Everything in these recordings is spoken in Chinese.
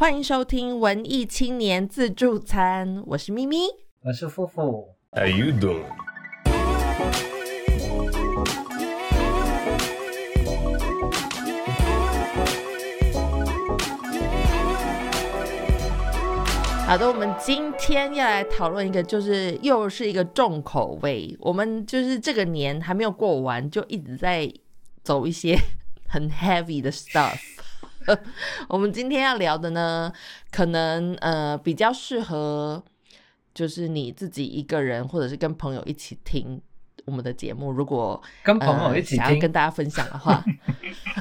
欢迎收听文艺青年自助餐，我是咪咪。我是夫妇。How you doing? 好的，我们今天要来讨论一个，就是又是一个重口味。我们就是这个年还没有过完，就一直在走一些 很 heavy 的 stuff。我们今天要聊的呢，可能呃比较适合，就是你自己一个人，或者是跟朋友一起听我们的节目。如果跟朋友一起想要跟大家分享的话，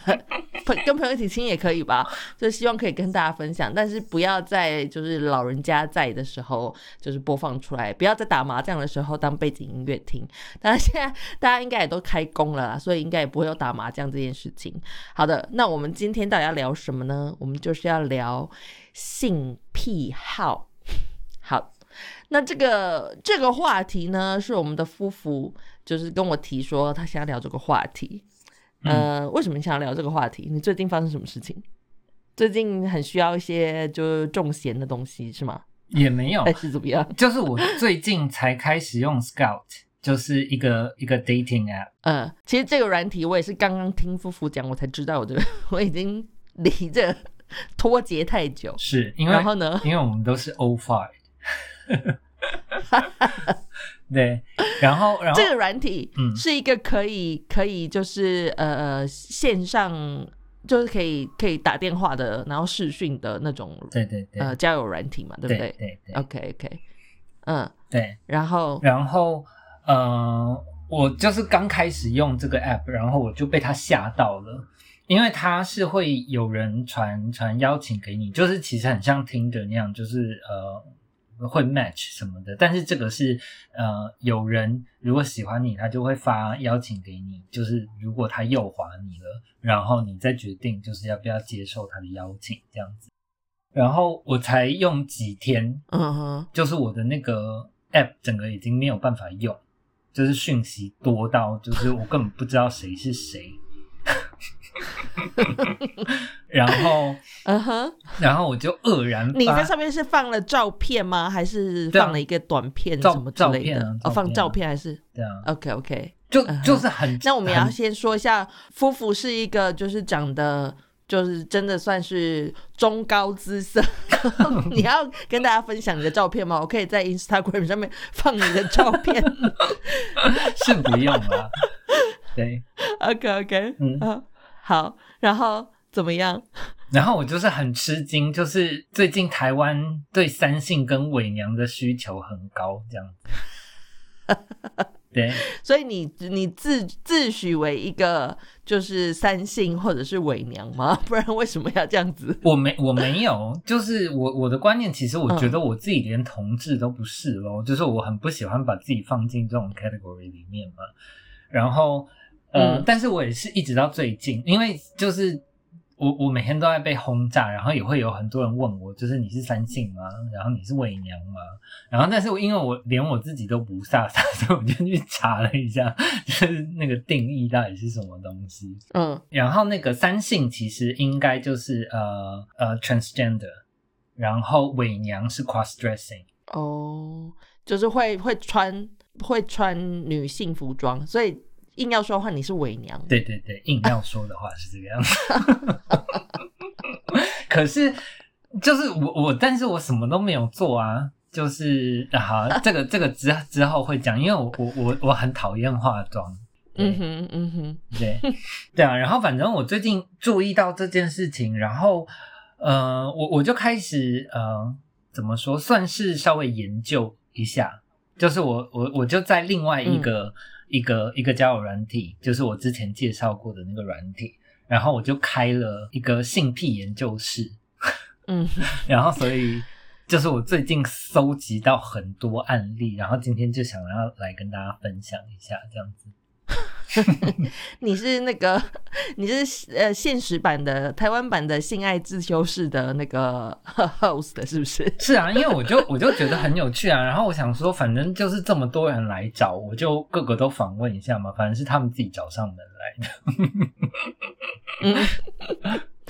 跟朋友一起听也可以吧，就希望可以跟大家分享，但是不要在就是老人家在的时候就是播放出来，不要在打麻将的时候当背景音乐听。当然现在大家应该也都开工了啦，所以应该也不会有打麻将这件事情。好的，那我们今天到底要聊什么呢？我们就是要聊性癖好。好，那这个这个话题呢，是我们的夫妇就是跟我提说他想要聊这个话题。呃，为什么你想要聊这个话题？你最近发生什么事情？最近很需要一些就是重咸的东西是吗？也没有还，是怎么样？就是我最近才开始用 Scout，就是一个一个 dating app。嗯，其实这个软体我也是刚刚听夫妇讲，我才知道我这个 我已经离这脱节太久。是因为然后呢？因为我们都是 O five。对，然后然后这个软体嗯。是一个可以可以就是呃线上就是可以可以打电话的，然后视讯的那种对对对，呃交友软体嘛，对不对对对对？OK OK，嗯，对，然后然后呃，我就是刚开始用这个 app，然后我就被它吓到了。因为它是会有人传传邀请给你，就是其实很像 Tinder 那样，就是呃会 match 什么的。但是这个是呃有人如果喜欢你，他就会发邀请给你，就是如果他诱滑你了，然后你再决定就是要不要接受他的邀请这样子。然后我才用几天，嗯哼，就是我的那个 app 整个已经没有办法用，就是讯息多到就是我根本不知道谁是谁。然后，嗯哼，然后我就愕然你在上面是放了照片吗？还是放了一个短片什么之类的？照片啊哦，放照片还是对啊，OK OK？就就是很。那我们也要先说一下，夫妇是一个就是长得就是真的算是中高姿色。你要跟大家分享你的照片吗？我可以在 Instagram 上面放你的照片。是不用了。对，OK OK，嗯嗯，好，然后怎么样？然后我就是很吃惊，就是最近台湾对三性跟伪娘的需求很高，这样子。对，所以你你自自诩为一个就是三性或者是伪娘吗？不然为什么要这样子？我没我没有，就是我我的观念，其实我觉嗯得我自己连同志都不是咯，就是我很不喜欢把自己放进这种 category 里面嘛。然后呃，嗯但是我也是一直到最近，因为就是我我每天都在被轰炸，然后也会有很多人问我，就是你是三性吗？然后你是伪娘吗？然后但是我因为我连我自己都不飒飒，所以我就去查了一下，就是那个定义到底是什么东西。嗯然后那个三性其实应该就是呃呃 transgender，然后伪娘是 cross dressing，哦，就是会会穿会穿女性服装，所以硬要说的话，你是伪娘。对对对，硬要说的话是这个样子。可是就是我我，但是我什么都没有做啊。就是啊好，这个这个之之后会讲，因为我我我我很讨厌化妆。嗯哼嗯哼，对，对啊，然后反正我最近注意到这件事情，然后呃，我我就开始呃，怎么说，算是稍微研究一下，就是我我我就在另外一个、一个一个交友软体，就是我之前介绍过的那个软体，然后我就开了一个性癖研究室，嗯，然后所以。就是我最近搜集到很多案例，然后今天就想要来跟大家分享一下，这样子。你是那个你是呃现实版的台湾版的性爱自修室的那个 host 是不是？是啊，因为我就我就觉得很有趣啊，然后我想说，反正就是这么多人来找，我就各个都访问一下嘛，反正是他们自己找上门来的。嗯，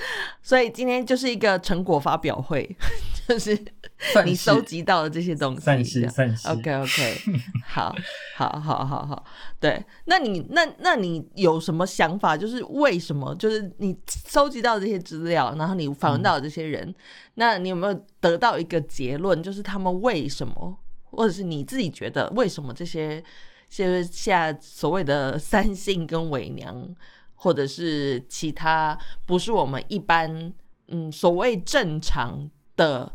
所以今天就是一个成果发表会，就是你收集到的这些东西，算这样是算是 OK OK，好，好，好，好，好，对。那你那那你有什么想法？就是为什么？就是你收集到这些资料，然后你访问到这些人，那你有没有得到一个结论？就是他们为什么，或者是你自己觉得为什么这些，就是现在所谓的三性跟伪娘，或者是其他不是我们一般嗯所谓正常的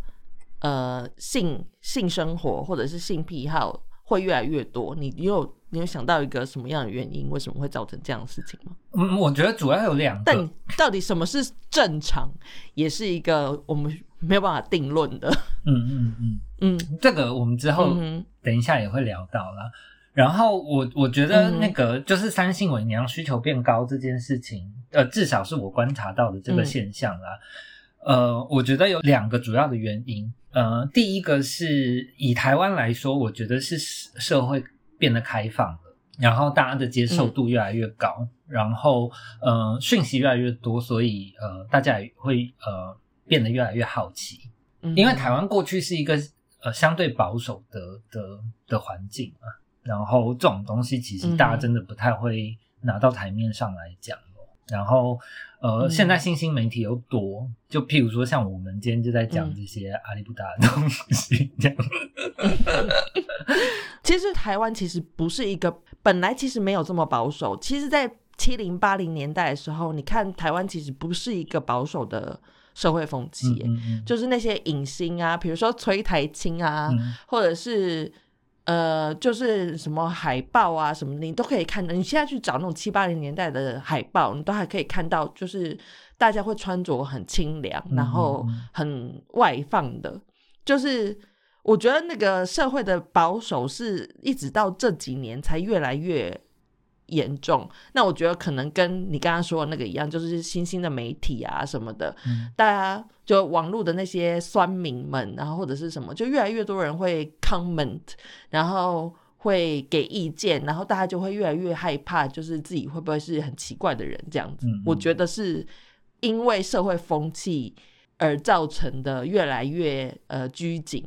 呃性性生活或者是性癖好会越来越多，你你有你有想到一个什么样的原因，为什么会造成这样的事情吗？嗯，我觉得主要有两个但，到底什么是正常，也是一个我们没有办法定论的。嗯嗯嗯，嗯这个我们之后等一下也会聊到啦。然后我我觉得那个就是三性伪娘需求变高这件事情，呃，至少是我观察到的这个嗯现象啦。呃，我觉得有两个主要的原因。呃，第一个是以台湾来说，我觉得是社会变得开放了，然后大家的接受度越来越高，然后呃讯息越来越多，所以呃大家也会呃变得越来越好奇。嗯因为台湾过去是一个呃相对保守的的的环境嘛，然后这种东西其实大家真的不太会拿到台面上来讲咯然后呃，嗯现在新兴媒体又多，就譬如说像我们今天就在讲嗯这些阿里不达的东西，这样。其实台湾其实不是一个本来其实没有这么保守。其实，在七零八零年代的时候，你看台湾其实不是一个保守的社会风气耶，嗯嗯就是那些影星啊，比如说崔台青啊，嗯或者是呃，就是什么海报啊什么，你都可以看到。你现在去找那种七八零年代的海报，你都还可以看到，就是大家会穿着很清凉，嗯然后嗯很外放的。就是我觉得那个社会的保守是一直到这几年才越来越严重。那我觉得可能跟你刚刚说的那个一样，就是新兴的媒体啊什么的，嗯大家就网络的那些酸民们，然后或者是什么，就越来越多人会 comment，然后会给意见，然后大家就会越来越害怕，就是自己会不会是很奇怪的人这样子。嗯嗯我觉得是因为社会风气而造成的越来越呃拘谨。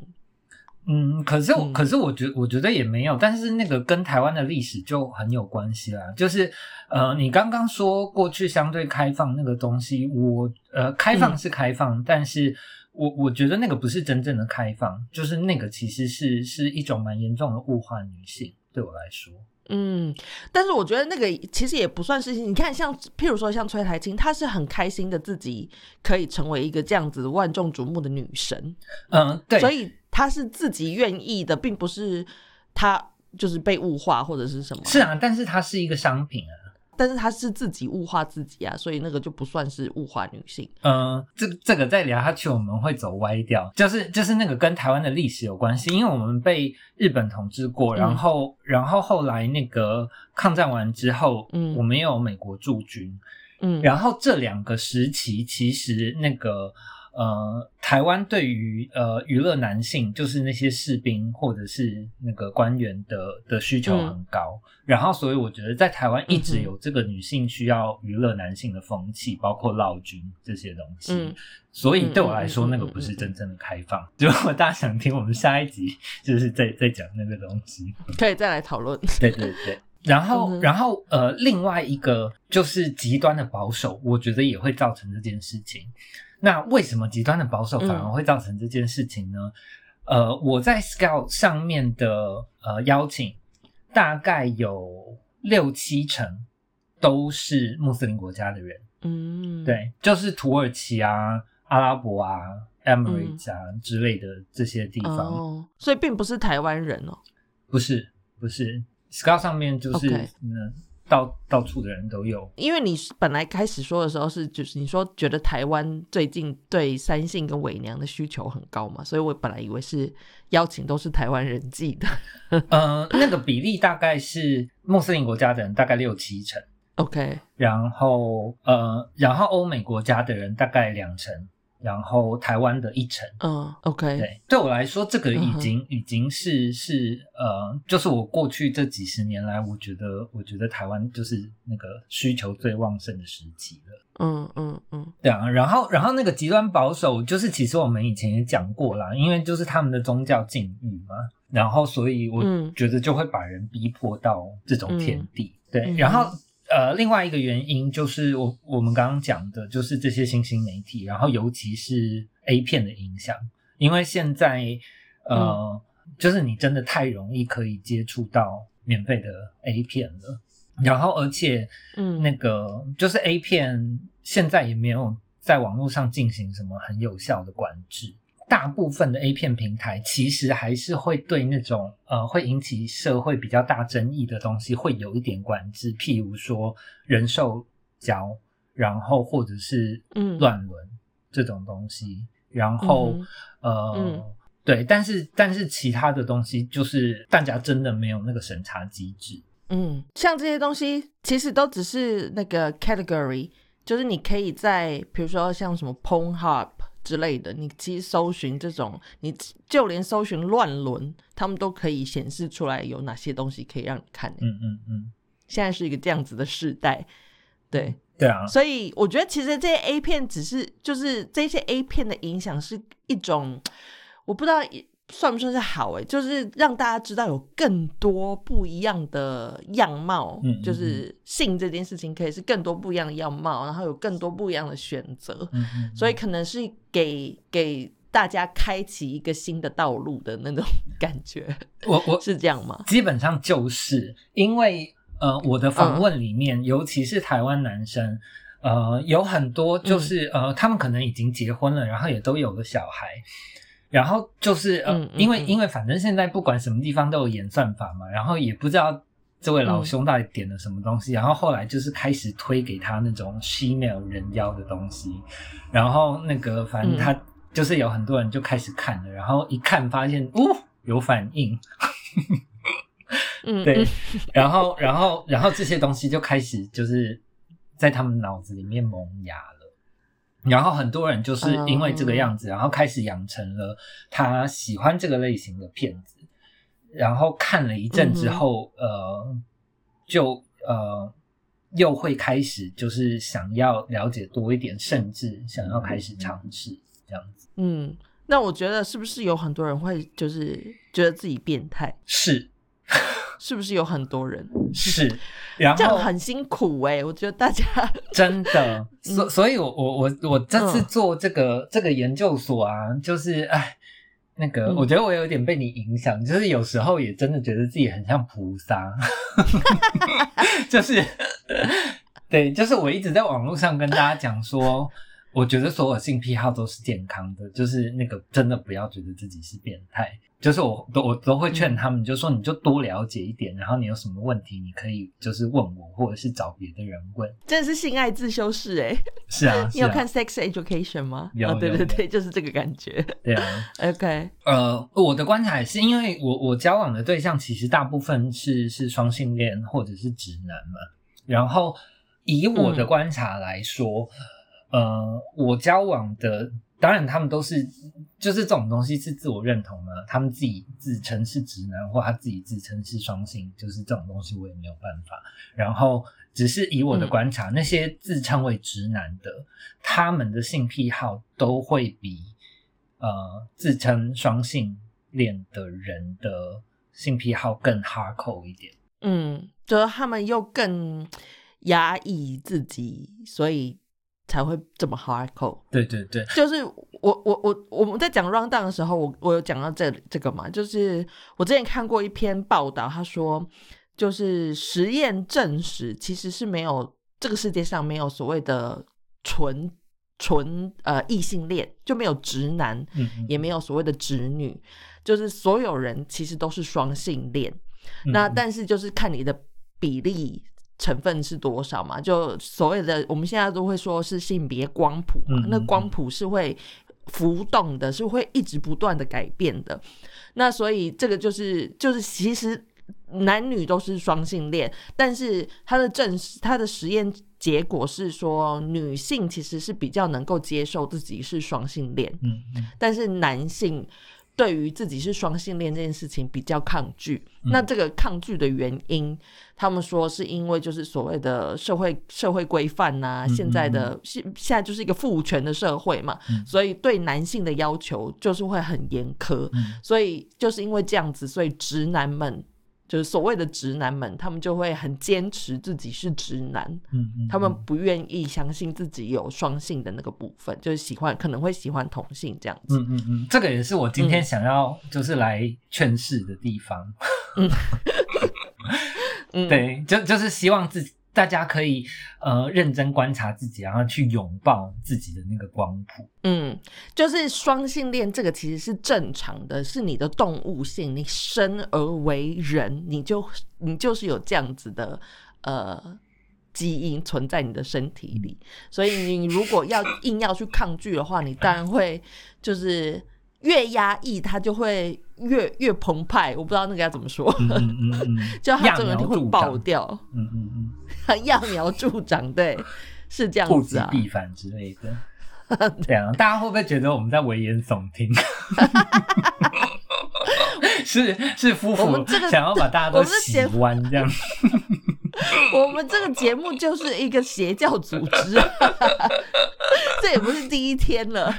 嗯，可是我、嗯可是我觉我觉得也没有，但是那个跟台湾的历史就很有关系啦。就是呃，你刚刚说过去相对开放那个东西，我呃开放是开放，但是我我觉得那个不是真正的开放，就是那个其实是是一种蛮严重的物化女性，对我来说。嗯，但是我觉得那个其实也不算是，你看像譬如说像崔台青，她是很开心的自己可以成为一个这样子万众瞩目的女神，嗯、对，所以她是自己愿意的，并不是他就是被物化或者是什么。是啊，但是它是一个商品啊。但是她是自己物化自己啊，所以那个就不算是物化女性。嗯，这这个再聊下去我们会走歪掉，就是就是那个跟台湾的历史有关系，因为我们被日本统治过，嗯然后、然后后来那个抗战完之后，嗯我们也有美国驻军，嗯，然后这两个时期其实那个呃台湾对于呃娱乐男性，就是那些士兵或者是那个官员的的需求很高，然后所以我觉得在台湾一直有这个女性需要娱乐男性的风气，包括闹军这些东西。嗯所以对我来说，那个不是真正的开放。如果大家想听，我们下一集就是在在讲那个东西。可以再来讨论。对对对。然后，嗯然后，呃，另外一个就是极端的保守，我觉得也会造成这件事情。那为什么极端的保守反而会造成这件事情呢？呃，我在 Scout 上面的呃邀请，大概有六七成都是穆斯林国家的人，嗯，，对，就是土耳其啊、阿拉伯啊、Emirates 啊、之类的这些地方。哦，所以并不是台湾人哦。不是不是，Scout 上面就是嗯，到到处的人都有。因为你本来开始说的时候是，就是你说觉得台湾最近对三性跟伪娘的需求很高嘛，所以我本来以为是邀请都是台湾人寄的。呃，那个比例大概是穆斯林国家的人大概六七成，OK，然后呃，然后欧美国家的人大概两成，然后台湾的一成。嗯，OK，对，对我来说，这个已经、已经是是呃，就是我过去这几十年来，我觉得我觉得台湾就是那个需求最旺盛的时期了。嗯嗯嗯对啊，然后然后那个极端保守，就是其实我们以前也讲过啦，因为就是他们的宗教禁欲嘛，然后所以我嗯觉得就会把人逼迫到这种田地。对，嗯然后呃，另外一个原因就是我我们刚刚讲的，就是这些新兴媒体，然后尤其是 A 片的影响，因为现在呃，就是你真的太容易可以接触到免费的 A 片了。然后，而且嗯，那个就是 A 片，现在也没有在网络上进行什么很有效的管制。大部分的 A 片平台其实还是会对那种呃会引起社会比较大争议的东西会有一点管制，譬如说人兽交，然后或者是嗯。乱伦这种东西，然后、嗯呃。嗯。对，但是但是其他的东西就是大家真的没有那个审查机制，嗯，像这些东西其实都只是那个 category，就是你可以在比如说像什么 Pornhub 之类的，你其实搜寻这种，你就连搜寻乱伦，他们都可以显示出来有哪些东西可以让你看。嗯嗯嗯，现在是一个这样子的时代，对，对啊，所以我觉得其实这些 A 片只是就是这些 A 片的影响是一种，我不知道算不算是好诶，就是让大家知道有更多不一样的样貌，嗯嗯就是性这件事情可以是更多不一样的样貌，然后有更多不一样的选择，嗯嗯，所以可能是给给大家开启一个新的道路的那种感觉，我我 是这样吗？基本上就是因为呃，我的访问里面，尤其是台湾男生，呃，有很多就是、呃，他们可能已经结婚了，然后也都有了小孩。然后就是呃，嗯嗯因为嗯。因为反正现在不管什么地方都有演算法嘛，然后也不知道这位老兄到底点了什么东西，然后后来就是开始推给他那种 female 人妖的东西，然后那个反正他就是有很多人就开始看了，然后一看发现哦有反应，嗯，对嗯，然后，然后，然后这些东西就开始就是在他们脑子里面萌芽了。然后很多人就是因为这个样子，然后开始养成了他喜欢这个类型的片子。然后看了一阵之后，呃，就呃又会开始就是想要了解多一点，甚至想要开始尝试这样子。嗯，那我觉得是不是有很多人会就是觉得自己变态？是是不是有很多人？是，然 这样后很辛苦哎、我觉得大家 真的，所所以我，我我我这次嗯做这个、这个研究所啊，就是哎，那个、嗯我觉得我有点被你影响，就是有时候也真的觉得自己很像菩萨，就是对，就是我一直在网络上跟大家讲说，我觉得所有性癖好都是健康的，就是那个真的不要觉得自己是变态。就是我都我都会劝他们，就说你就多了解一点，然后你有什么问题，你可以就是问我，或者是找别的人问。真的是性爱自修室哎、是啊，是啊你有看《Sex Education》吗？有啊，对有对对，就是这个感觉。对啊，OK，呃，我的观察也是，因为我我交往的对象其实大部分是是双性恋或者是直男嘛，然后以我的观察来说，呃，我交往的当然他们都是就是这种东西是自我认同的，他们自己自称是直男或他自己自称是双性，就是这种东西我也没有办法。然后只是以我的观察，那些自称为直男的，他们的性癖好都会比呃自称双性恋的人的性癖好更 hardcore 一点。嗯，就是他们又更压抑自己，所以才会这么 hardcore。对对对，就是我我我我们在讲 round down 的时候，我我有讲到这这个嘛，就是我之前看过一篇报道，他说就是实验证实其实是没有这个世界上没有所谓的纯纯呃异性恋，就没有直男，嗯嗯也没有所谓的直女，就是所有人其实都是双性恋。那嗯但是就是看你的比例成分是多少嘛，就所谓的我们现在都会说是性别光谱嘛，那光谱是会浮动的，是会一直不断的改变的。那所以这个就是就是其实男女都是双性恋，但是他的证实他的实验结果是说，女性其实是比较能够接受自己是双性恋，嗯嗯。但是男性对于自己是双性恋这件事情比较抗拒。嗯那这个抗拒的原因，他们说是因为就是所谓的社会社会规范呐、嗯现在的现现在就是一个父权的社会嘛，嗯所以对男性的要求就是会很严苛。嗯所以就是因为这样子，所以直男们。就是所谓的直男们，他们就会很坚持自己是直男，嗯嗯，他们不愿意相信自己有双性的那个部分，就是喜欢可能会喜欢同性这样子。嗯嗯嗯，这个也是我今天想要就是来劝世的地方。嗯，对，就就是希望自己大家可以呃认真观察自己，然后去拥抱自己的那个光谱。嗯，就是双性恋这个其实是正常的，是你的动物性，你生而为人，你就你就是有这样子的呃基因存在你的身体里，所以你如果要硬要去抗拒的话，你当然会就是越压抑，它就会越越澎湃。我不知道那个要怎么说，嗯嗯嗯嗯，就它整个会爆。掉，嗯嗯嗯，揠苗助长，对，是这样物子啊。极必反之类的。对啊，大家会不会觉得我们在危言耸听？是是夫我妇这个想要把大家我都洗弯这样。我们这个节目就是一个邪教组织，这也不是第一天了。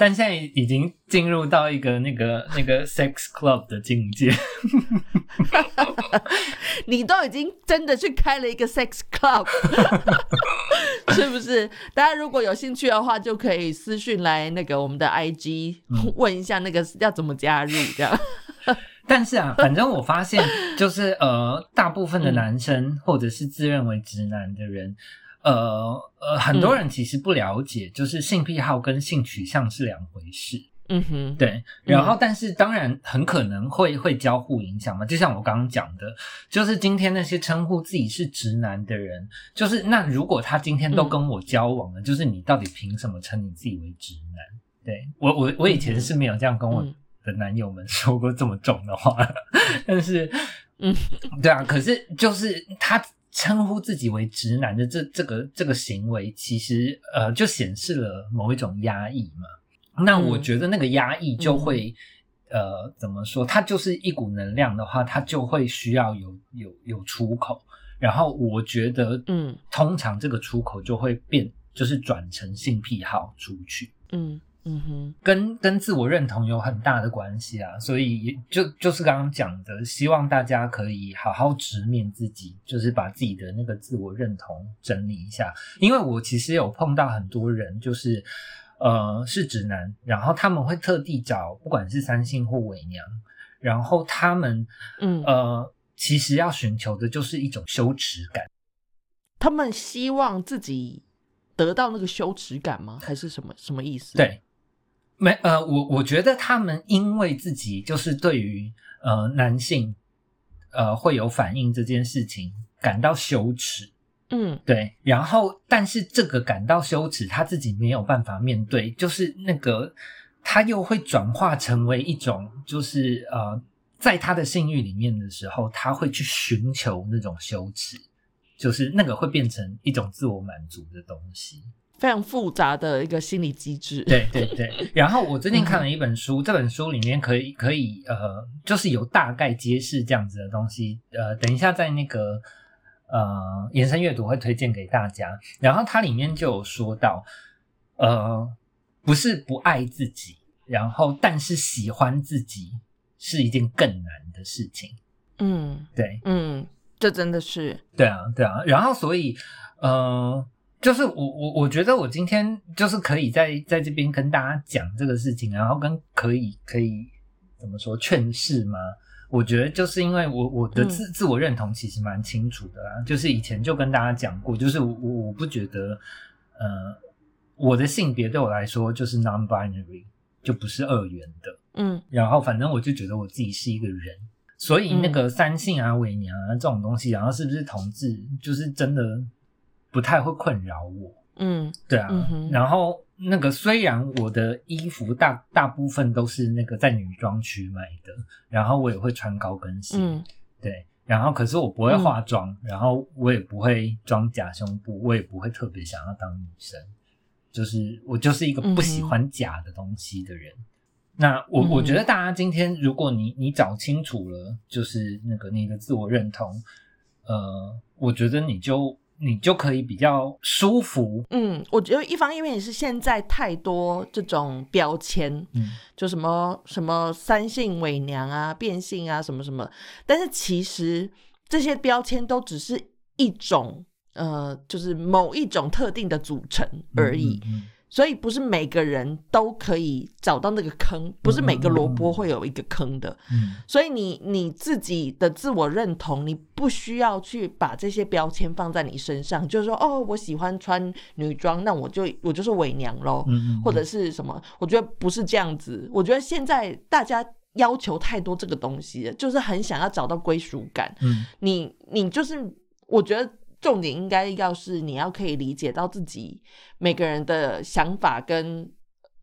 嗯，但现在已经进入到一个那个 那个 sex club 的境界。你都已经真的去开了一个 sex club，是不是？大家如果有兴趣的话，就可以私讯来那个我们的 IG 嗯问一下那个要怎么加入，这样。但是啊，反正我发现，就是呃，大部分的男生或者是自认为直男的人，呃呃，很多人其实不了解，就是性癖好跟性取向是两回事。嗯哼，对，然后但是当然很可能会会交互影响嘛，就像我刚刚讲的，就是今天那些称呼自己是直男的人，就是那如果他今天都跟我交往了，就是你到底凭什么称你自己为直男？对我我我以前是没有这样跟我嗯的男友们说过这么重的话，但是嗯，对啊，可是就是他。称呼自己为直男的这这个这个行为，其实呃就显示了某一种压抑嘛。那我嗯觉得那个压抑就会，呃，怎么说？它就是一股能量的话，它就会需要有有有出口。然后我觉得，嗯通常这个出口就会变，就是转成性癖好出去，嗯嗯哼，跟跟自我认同有很大的关系啊。所以也就就是刚刚讲的，希望大家可以好好直面自己，就是把自己的那个自我认同整理一下。因为我其实有碰到很多人，就是呃是直男，然后他们会特地找不管是三性或伪娘，然后他们嗯，呃其实要寻求的就是一种羞耻感。他们希望自己得到那个羞耻感吗？还是什么什么意思？，对，没呃，我我觉得他们因为自己就是对于呃男性呃会有反应这件事情感到羞耻，嗯对，然后但是这个感到羞耻，他自己没有办法面对，就是那个他又会转化成为一种就是呃，在他的性欲里面的时候，他会去寻求那种羞耻。就是那个会变成一种自我满足的东西，非常复杂的一个心理机制。，对对 对。然后我最近看了一本书，这本书里面可以可以呃，就是有大概揭示这样子的东西。呃，等一下在那个呃延伸阅读会推荐给大家。然后它里面就有说到，呃，不是不爱自己，然后但是喜欢自己是一件更难的事情。嗯对，嗯，这真的是，对啊，对啊，然后所以，呃，就是我我我觉得我今天就是可以在在这边跟大家讲这个事情，然后跟可以可以怎么说劝世吗？我觉得就是因为我我的自、自我认同其实蛮清楚的啦，就是以前就跟大家讲过，就是我我我不觉得，呃，我的性别对我来说就是 non-binary，就不是二元的，嗯。然后反正我就觉得我自己是一个人，所以那个三性啊、伪娘啊这种东西，然后是不是同志，就是真的不太会困扰我。嗯对啊，嗯然后那个虽然我的衣服大大部分都是那个在女装区买的，然后我也会穿高跟鞋，嗯对，然后可是我不会化妆，然后我也不会装假胸部，我也不会特别想要当女生，就是我就是一个不喜欢假的东西的人。那我我觉得大家今天，如果你你找清楚了，就是那个你的自我认同，呃，我觉得你就。你就可以比较舒服。嗯，我觉得一方面也是现在太多这种标签，嗯，就什么什么三性伪娘啊、变性啊什么什么，但是其实这些标签都只是一种，呃，就是某一种特定的组成而已。所以不是每个人都可以找到那个坑，不是每个萝卜会有一个坑的。嗯，所以你你自己的自我认同，你不需要去把这些标签放在你身上，就是说，哦，我喜欢穿女装，那我就我就是伪娘喽，或者是什么？我觉得不是这样子。我觉得现在大家要求太多这个东西，就是很想要找到归属感。嗯，你你就是，我觉得。重点应该要是你要可以理解到自己每个人的想法跟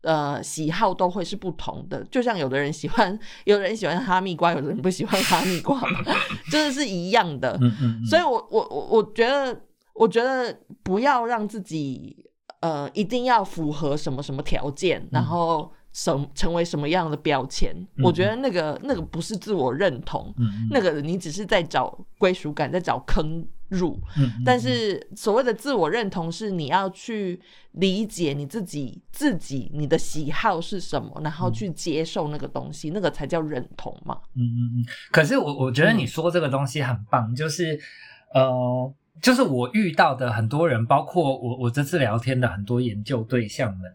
呃喜好都会是不同的，就像有的人喜欢，有的人喜欢哈密瓜，有的人不喜欢哈密瓜，真 的是一样的。嗯嗯。所以我我我我觉得，我觉得不要让自己呃一定要符合什么什么条件，然后。什成为什么样的标签？我觉得那个那个不是自我认同，那个你只是在找归属感，在找坑入。但是所谓的自我认同，是你要去理解你自己，自己你的喜好是什么，然后去接受那个东西，那个才叫认同嘛。嗯嗯嗯。可是我我觉得你说这个东西很棒，就是呃，就是我遇到的很多人，包括我我这次聊天的很多研究对象们。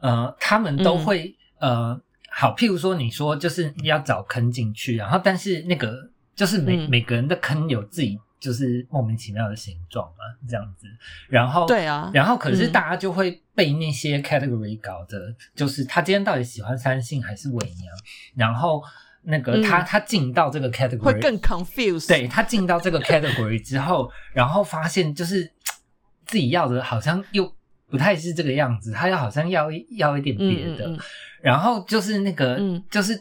呃，他们都会呃，好，譬如说，你说就是要找坑进去，然后但是那个就是每每个人的坑有自己就是莫名其妙的形状嘛，这样子，然后对啊，然后可是大家就会被那些 category 搞的，就是他今天到底喜欢三性还是伪娘，然后那个他他进到这个 category 会更 confused，对他进到这个 category 之后，然后发现就是自己要的好像又。不太是这个样子，他要好像要要一点别的，然后就是那个，就是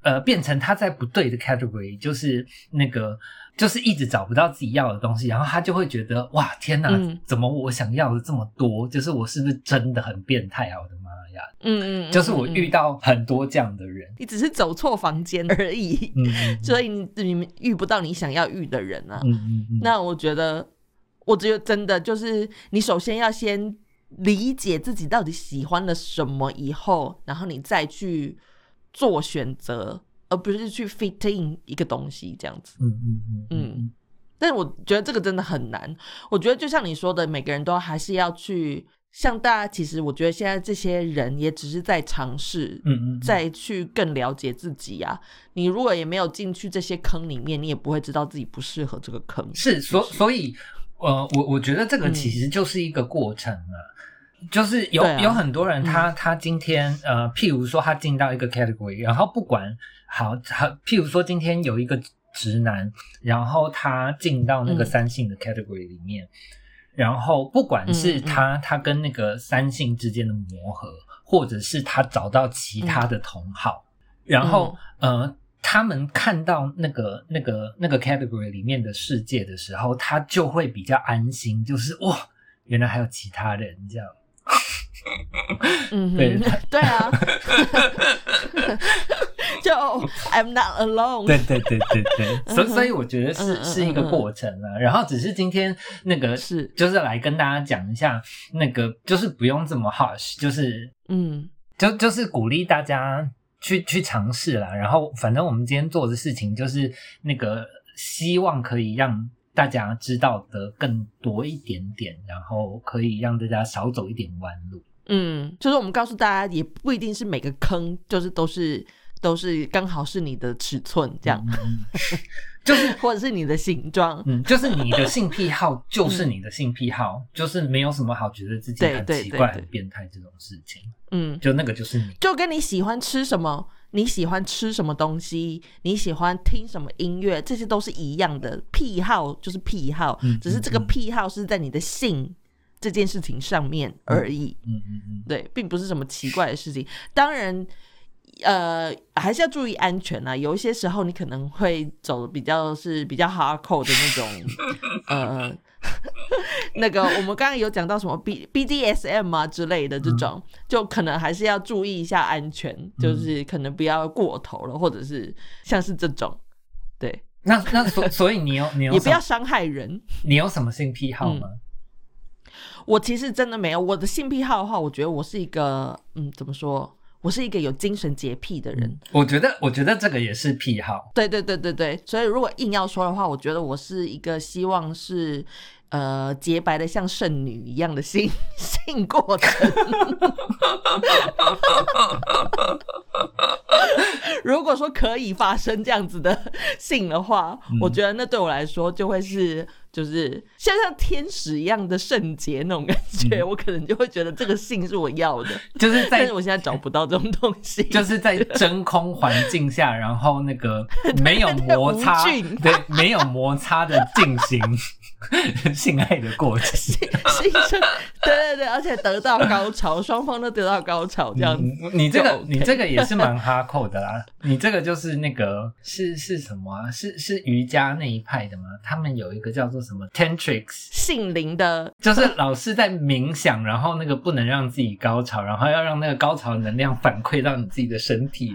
呃呃，变成他在不对的 category，就是那个，就是一直找不到自己要的东西，然后他就会觉得哇，天哪，怎么我想要的这么多？就是我是不是真的很变态啊？我的妈呀！嗯嗯，就是我遇到很多这样的人，你只是走错房间而已，所以你你遇不到你想要遇的人啊。嗯嗯嗯，那我觉得，我觉得真的就是你首先要先。理解自己到底喜欢了什么以后，然后你再去做选择，而不是去 fit in 一个东西这样子。嗯嗯嗯嗯。但是我觉得这个真的很难。我觉得就像你说的，每个人都还是要去。像大家其实，我觉得现在这些人也只是在尝试，嗯嗯，再去更了解自己啊。你如果也没有进去这些坑里面，你也不会知道自己不适合这个坑。是，所所以，呃，我我觉得这个其实就是一个过程啊。就是有有很多人，他他今天呃，譬如说他进到一个 category，然后不管好好，譬如说今天有一个直男，然后他进到那个三性的 category 里面，然后不管是他他跟那个三性之间的磨合，或者是他找到其他的同好，然后呃，他们看到那个那个那个 category 里面的世界的时候，他就会比较安心，就是哇，原来还有其他人这样。嗯，对 对啊，就 I'm not alone。对对对对对，所所以我觉得是是一个过程啊。然后只是今天那个是就是来跟大家讲一下，那个就是不用这么 harsh，就是嗯，就就是鼓励大家去去尝试啦。然后反正我们今天做的事情就是那个希望可以让。大家知道的更多一点点，然后可以让大家少走一点弯路。嗯，就是我们告诉大家，也不一定是每个坑，就是都是都是刚好是你的尺寸这样，就是或者是你的形状。嗯，就是你的性癖好，就是你的性癖好，就是没有什么好觉得自己很奇怪、很变态这种事情。嗯，就那个就是你，就跟你喜欢吃什么。你喜欢吃什么东西？你喜欢听什么音乐？这些都是一样的癖好，就是癖好，只是这个癖好是在你的性这件事情上面而已。嗯嗯嗯，对，并不是什么奇怪的事情。当然，呃，还是要注意安全啊。有一些时候你可能会走比较是比较 hardcore 的那种，呃，那个我们刚刚有讲到什么 B B D S M 啊之类的这种，就可能还是要注意一下安全，就是可能不要过头了，或者是像是这种，对。那那所所以你有你有 也不要伤害人。你有什么性癖好吗？我其实真的没有。我的性癖好的话，我觉得我是一个嗯，怎么说？我是一个有精神洁癖的人。我觉得，我觉得这个也是癖好。对对对对对。所以如果硬要说的话，我觉得我是一个希望是呃洁白的像圣女一样的性 性过程。如果说可以发生这样子的性的话，我觉得那对我来说就会是。就是像像天使一样的圣洁那种感觉，我可能就会觉得这个性是我要的。就是在，但是我现在找不到这种东西。就是在真空环境下，然后那个 没有摩擦，对，没有摩擦的进行 性爱的过程。性 生，对对对，而且得到高潮，双方都得到高潮，这样子。你这个，你这个也是蛮哈扣的啦。你这个就是那个是是什么啊？是是瑜伽那一派的吗？他们有一个叫做。什么 tantrics 性灵的，就是 老是在冥想，然后那个不能让自己高潮，然后要让那个高潮能量反馈到你自己的身体。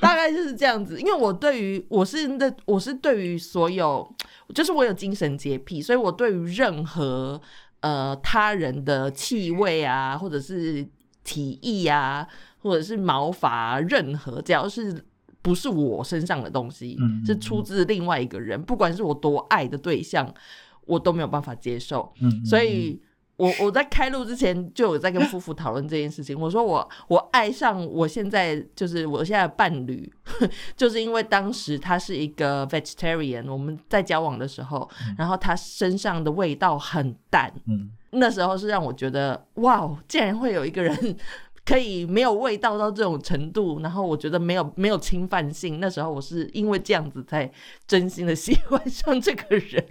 大概就是这样子，因为我对于我是那我是对于所有，就是我有精神洁癖，所以我对于任何呃他人的气味啊，或者是体液啊，或者是毛发，任何只要是。不是我身上的东西，是出自另外一个人。不管是我多爱的对象，我都没有办法接受。所以，我我在开录之前就有在跟夫妇讨论这件事情。我说我我爱上我现在就是我现在的伴侣，就是因为当时他是一个 vegetarian，我们在交往的时候，然后他身上的味道很淡。嗯，那时候是让我觉得哇，竟然会有一个人。可以没有味道到这种程度，然后我觉得没有没有侵犯性。那时候我是因为这样子才真心的喜欢上这个人，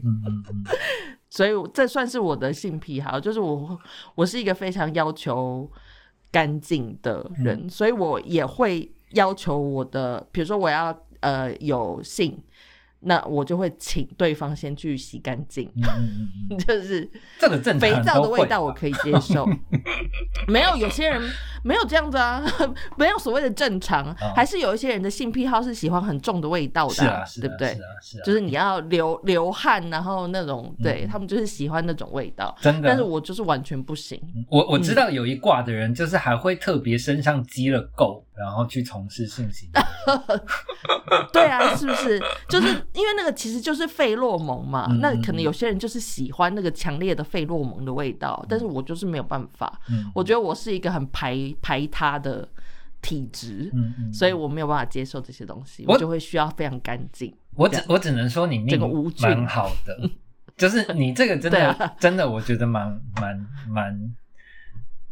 所以这算是我的性癖好，就是我我是一个非常要求干净的人，所以我也会要求我的，比如说我要呃有性。那我就会请对方先去洗干净，就是这个正肥皂的味道我可以接受，没有有些人没有这样子啊，没有所谓的正常，还是有一些人的性癖好是喜欢很重的味道的，对不对？是啊就是你要流流汗，然后那种对他们就是喜欢那种味道，真的。但是我就是完全不行。我我知道有一挂的人，就是还会特别身上积了垢，然后去从事性行为。对啊，是不是？就是。因为那个其实就是费洛蒙嘛，那可能有些人就是喜欢那个强烈的费洛蒙的味道，但是我就是没有办法。我觉得我是一个很排排他的体质，所以我没有办法接受这些东西，我就会需要非常干净。我只我只能说你命蛮好的，就是你这个真的 真的，我觉得蛮蛮蛮。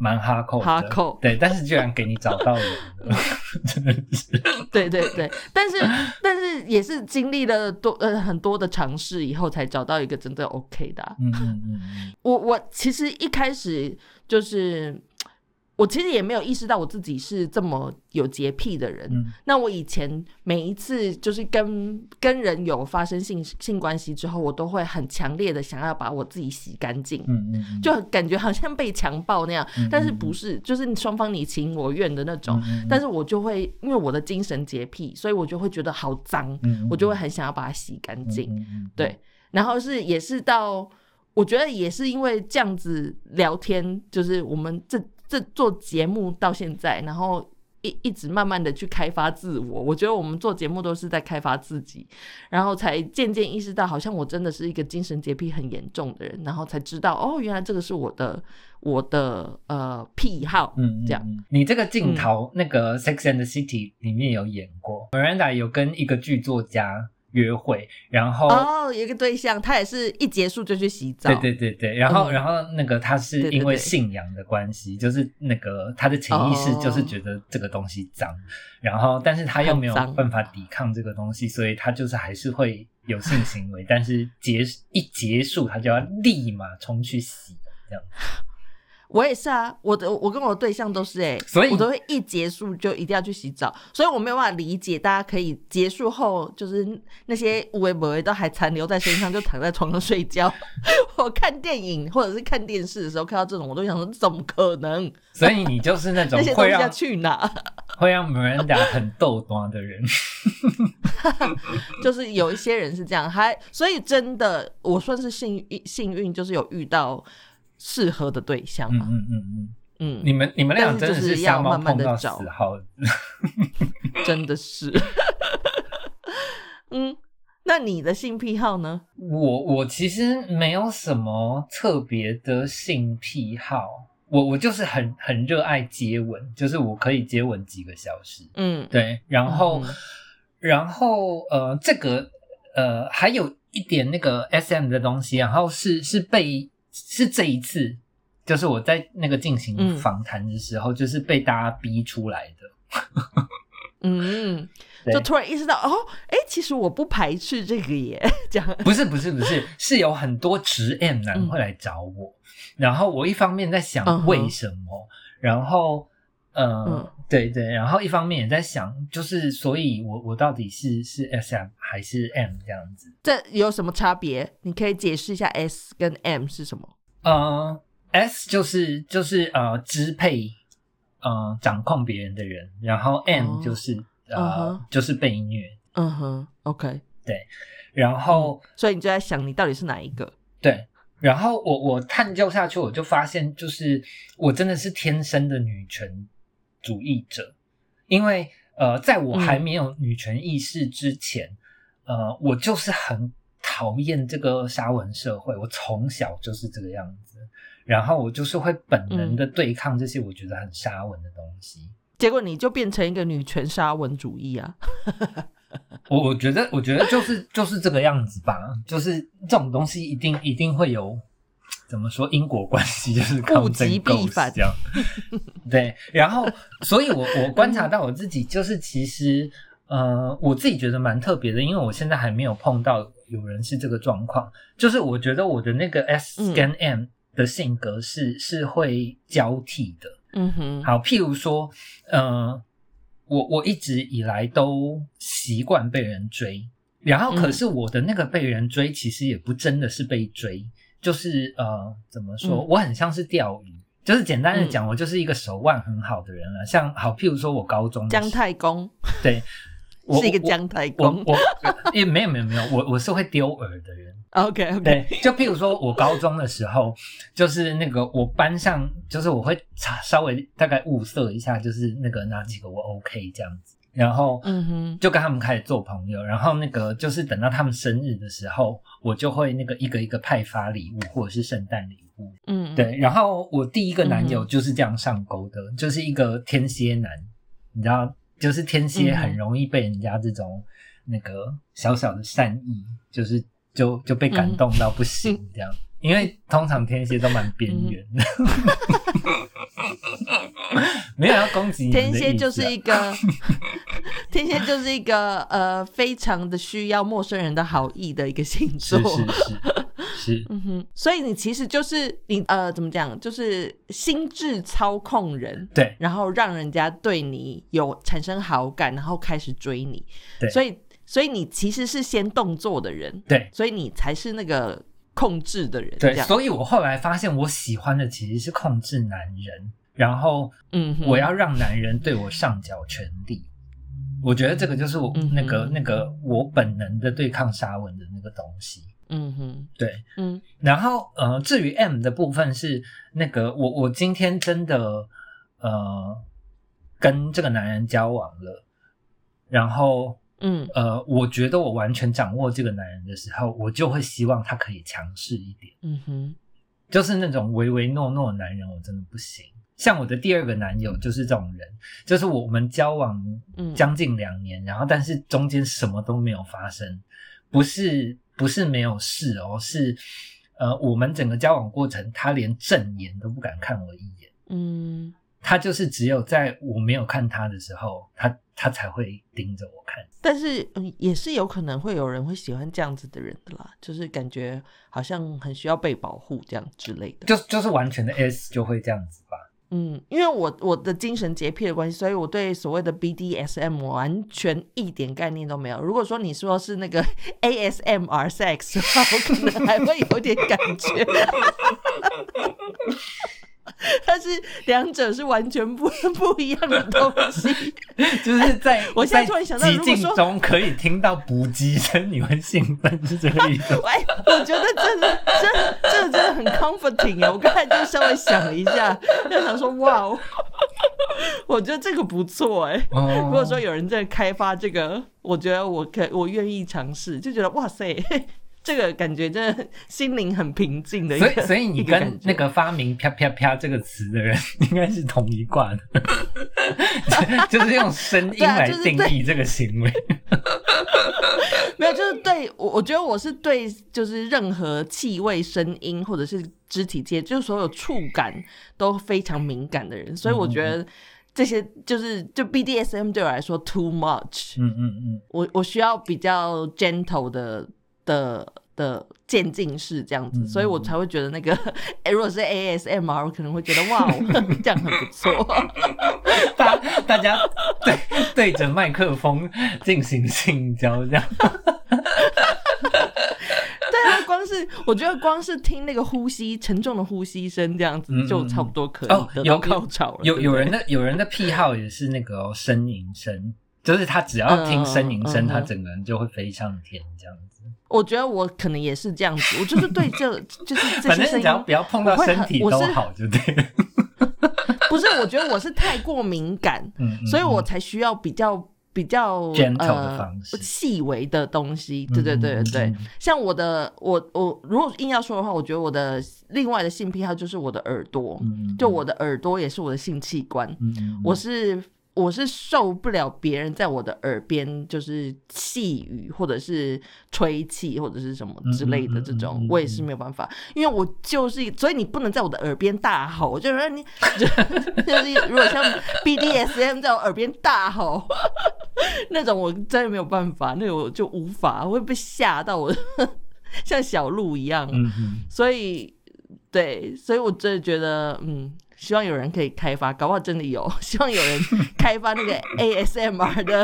蛮哈扣哈扣对，但是居然给你找到了，真的是。对对对，但是但是也是经历了多呃很多的尝试以后，才找到一个真的 OK 的。嗯嗯嗯。我我其实一开始就是。我其实也没有意识到我自己是这么有洁癖的人。那我以前每一次就是跟跟人有发生性性关系之后，我都会很强烈的想要把我自己洗干净，就感觉好像被强暴那样。但是不是，就是双方你情我愿的那种。但是我就会因为我的精神洁癖，所以我就会觉得好脏，我就会很想要把它洗干净。对，然后是也是到我觉得也是因为这样子聊天，就是我们这。这做节目到现在，然后一一直慢慢的去开发自我。我觉得我们做节目都是在开发自己，然后才渐渐意识到，好像我真的是一个精神洁癖很严重的人，然后才知道哦，原来这个是我的我的呃癖好。嗯，这样。你这个镜头，那个《Sex and the City》里面有演过，Miranda 有跟一个剧作家。约会，然后哦，有一个对象，他也是一结束就去洗澡。对对对对，然后然后那个他是因为信仰的关系，就是那个他的潜意识就是觉得这个东西脏，然后但是他又没有办法抵抗这个东西，所以他就是还是会有性行为，但是结一结束他就要立马冲去洗，这样。我也是啊，我的我跟我对象都是哎、所以我都会一结束就一定要去洗澡，所以我没有办法理解大家可以结束后就是那些无为不为都还残留在身上，就躺在床上睡觉。我看电影或者是看电视的时候看到这种，我都想说怎么可能？所以你就是那种 会让去哪？会让 Miranda 很逗端的人。就是有一些人是这样，还所以真的我算是幸运幸运，就是有遇到适合的对象嘛。嗯嗯嗯嗯，嗯，你们你们俩真的是要慢慢碰到地找。真的是。嗯，那你的性癖好呢？我我其实没有什么特别的性癖好，我我就是很很热爱接吻，就是我可以接吻几个小时。嗯，对，然后、嗯然后呃，这个呃还有一点那个 S M 的东西，然后是是被是这一次，就是我在那个进行嗯访谈的时候，就是被大家逼出来的。嗯，就突然意识到哦，哎、其实我不排斥这个耶，这样。不是不是不是，是有很多直 M 男会来找我，然后我一方面在想为什么，然后呃、嗯对对，然后一方面也在想，就是所以我我到底是是 S M 还是 M 这样子？这有什么差别？你可以解释一下 S 跟 M 是什么？呃，S 就是就是呃支配呃掌控别人的人，然后 M 哦就是、嗯呃哼就是被虐，嗯哼，OK 对。然后。所以你就在想，你到底是哪一个？对，然后我我探究下去，我就发现，就是我真的是天生的女权主义者，因为呃，在我还没有女权意识之前，呃，我就是很讨厌这个沙文社会，我从小就是这个样子，然后我就是会本能的对抗这些我觉得很沙文的东西。结果你就变成一个女权沙文主义啊！我我觉得，我觉得就是就是这个样子吧，就是这种东西一定一定会有怎么说因果关系，就是物极必反这样。对，然后所以我我观察到我自己，就是其实呃，我自己觉得蛮特别的，因为我现在还没有碰到有人是这个状况，就是我觉得我的那个 S 嗯跟 M 的性格是、是会交替的。嗯哼，好，譬如说，呃，我我一直以来都习惯被人追，然后可嗯是我的那个被人追，其实也不真的是被追，就是呃，怎么说，嗯我很像是钓鱼。就是简单的讲，我就是一个手腕很好的人了。像好，譬如说我高中姜太公对，我是一个姜太我公。我 也没有没有没有，我我是会丢饵的人。OK OK，对，就譬如说我高中的时候，就是那个我班上，就是我会查稍微大概物色一下，就是那个哪几个我 OK 这样子，然后嗯哼，就跟他们开始做朋友，然后那个就是等到他们生日的时候，我就会那个一个一个派发礼物或者是圣诞礼物。嗯，对，然后我第一个男友就是这样上钩的，就是一个天蝎男，你知道，就是天蝎很容易被人家这种那个小小的善意，就是就就被感动到不行嗯这样。因为通常天蝎都蛮边缘的，没有要攻击你的天蝎意思啊。就是一个，天蝎就是一个呃，非常的需要陌生人的好意的一个星座。是是是是，嗯哼，所以你其实就是你呃，怎么讲，就是心智操控人，对。然后让人家对你有产生好感，然后开始追你。对。所以所以你其实是先动作的人，对。所以你才是那个控制的人。对所以我后来发现我喜欢的其实是控制男人，然后嗯哼，我要让男人对我上缴权力。我觉得这个就是我那个、那个我本能的对抗沙文的那个东西。嗯哼，对，嗯然后呃，至于 M 的部分是那个我我今天真的呃跟这个男人交往了，然后嗯。呃，我觉得我完全掌握这个男人的时候，我就会希望他可以强势一点。嗯哼，就是那种唯唯诺诺的男人，我真的不行。像我的第二个男友就是这种人，就是我们交往嗯。将近两年，然后但是中间什么都没有发生，不是不是没有事哦，是呃我们整个交往过程，他连正眼都不敢看我一眼，嗯。他就是只有在我没有看他的时候，他他才会盯着我看。但是嗯，也是有可能会有人会喜欢这样子的人的啦，就是感觉好像很需要被保护这样之类的。就就是完全的 S 就会这样子吧。嗯，因为我我的精神洁癖的关系，所以我对所谓的 BDSM 完全一点概念都没有。如果说你说是那个 ASMR sex 的话，我可能还会有点感觉。但是两者是完全不 不一样的东西。就是在我现在突然想到寂如果说静中可以听到补给声，你会兴奋，是这个意思吗？哎，我觉得真的，这这个真的很 comforting 啊！我刚才就稍微想了一下，就想说，哇哦，我觉得这个不错哎。哦如果说有人在开发这个，我觉得我可我愿意尝试，就觉得哇塞，这个感觉真的心灵很平静的一个。所以，所以 你跟那个发明“啪啪啪”这个词的人应该是同一挂的，就是用声音来定义这个行为。没有，就是对我，我觉得我是对，就是任何气味、声音或者是肢体接，就是所有触感都非常敏感的人，所以我觉得这些就是就 BDSM 对我来说 too much，、嗯嗯嗯，我我需要比较 gentle 的的的渐进式这样子，嗯所以我才会觉得那个，诶如果是 ASMR，我可能会觉得哇，这样很不错。大大家对对着麦克风进行性交，这 样对啊，光是我觉得光是听那个呼吸沉重的呼吸声这样子嗯，就差不多可以哦有得到高潮了。有有人的有人的癖好也是那个哦呻吟声，就是他只要听呻吟声，他整个人就会飞上天这样子。我觉得我可能也是这样子，我就是对这 就是这反些声音，只要不要碰到身体都好，就对了。不是我觉得我是太过敏感，嗯，嗯所以我嗯才需要比较比较呃细微的东西。对对对对像我的我我如果硬要说的话，我觉得我的另外的性癖好就是我的耳朵，就我的耳朵也是我的性器官，我是。我是受不了别人在我的耳边就是细语，或者是吹气，或者是什么之类的这种嗯嗯嗯嗯，我也是没有办法，因为我就是，所以你不能在我的耳边大吼，就是说你，就就是如果像 BDSM 在我耳边大吼 那种，我真的没有办法，那个我就无法，我会被吓到我，像小鹿一样，所以，对，所以我真的觉得，嗯，希望有人可以开发，搞不好真的有，希望有人开发那个 ASMR 的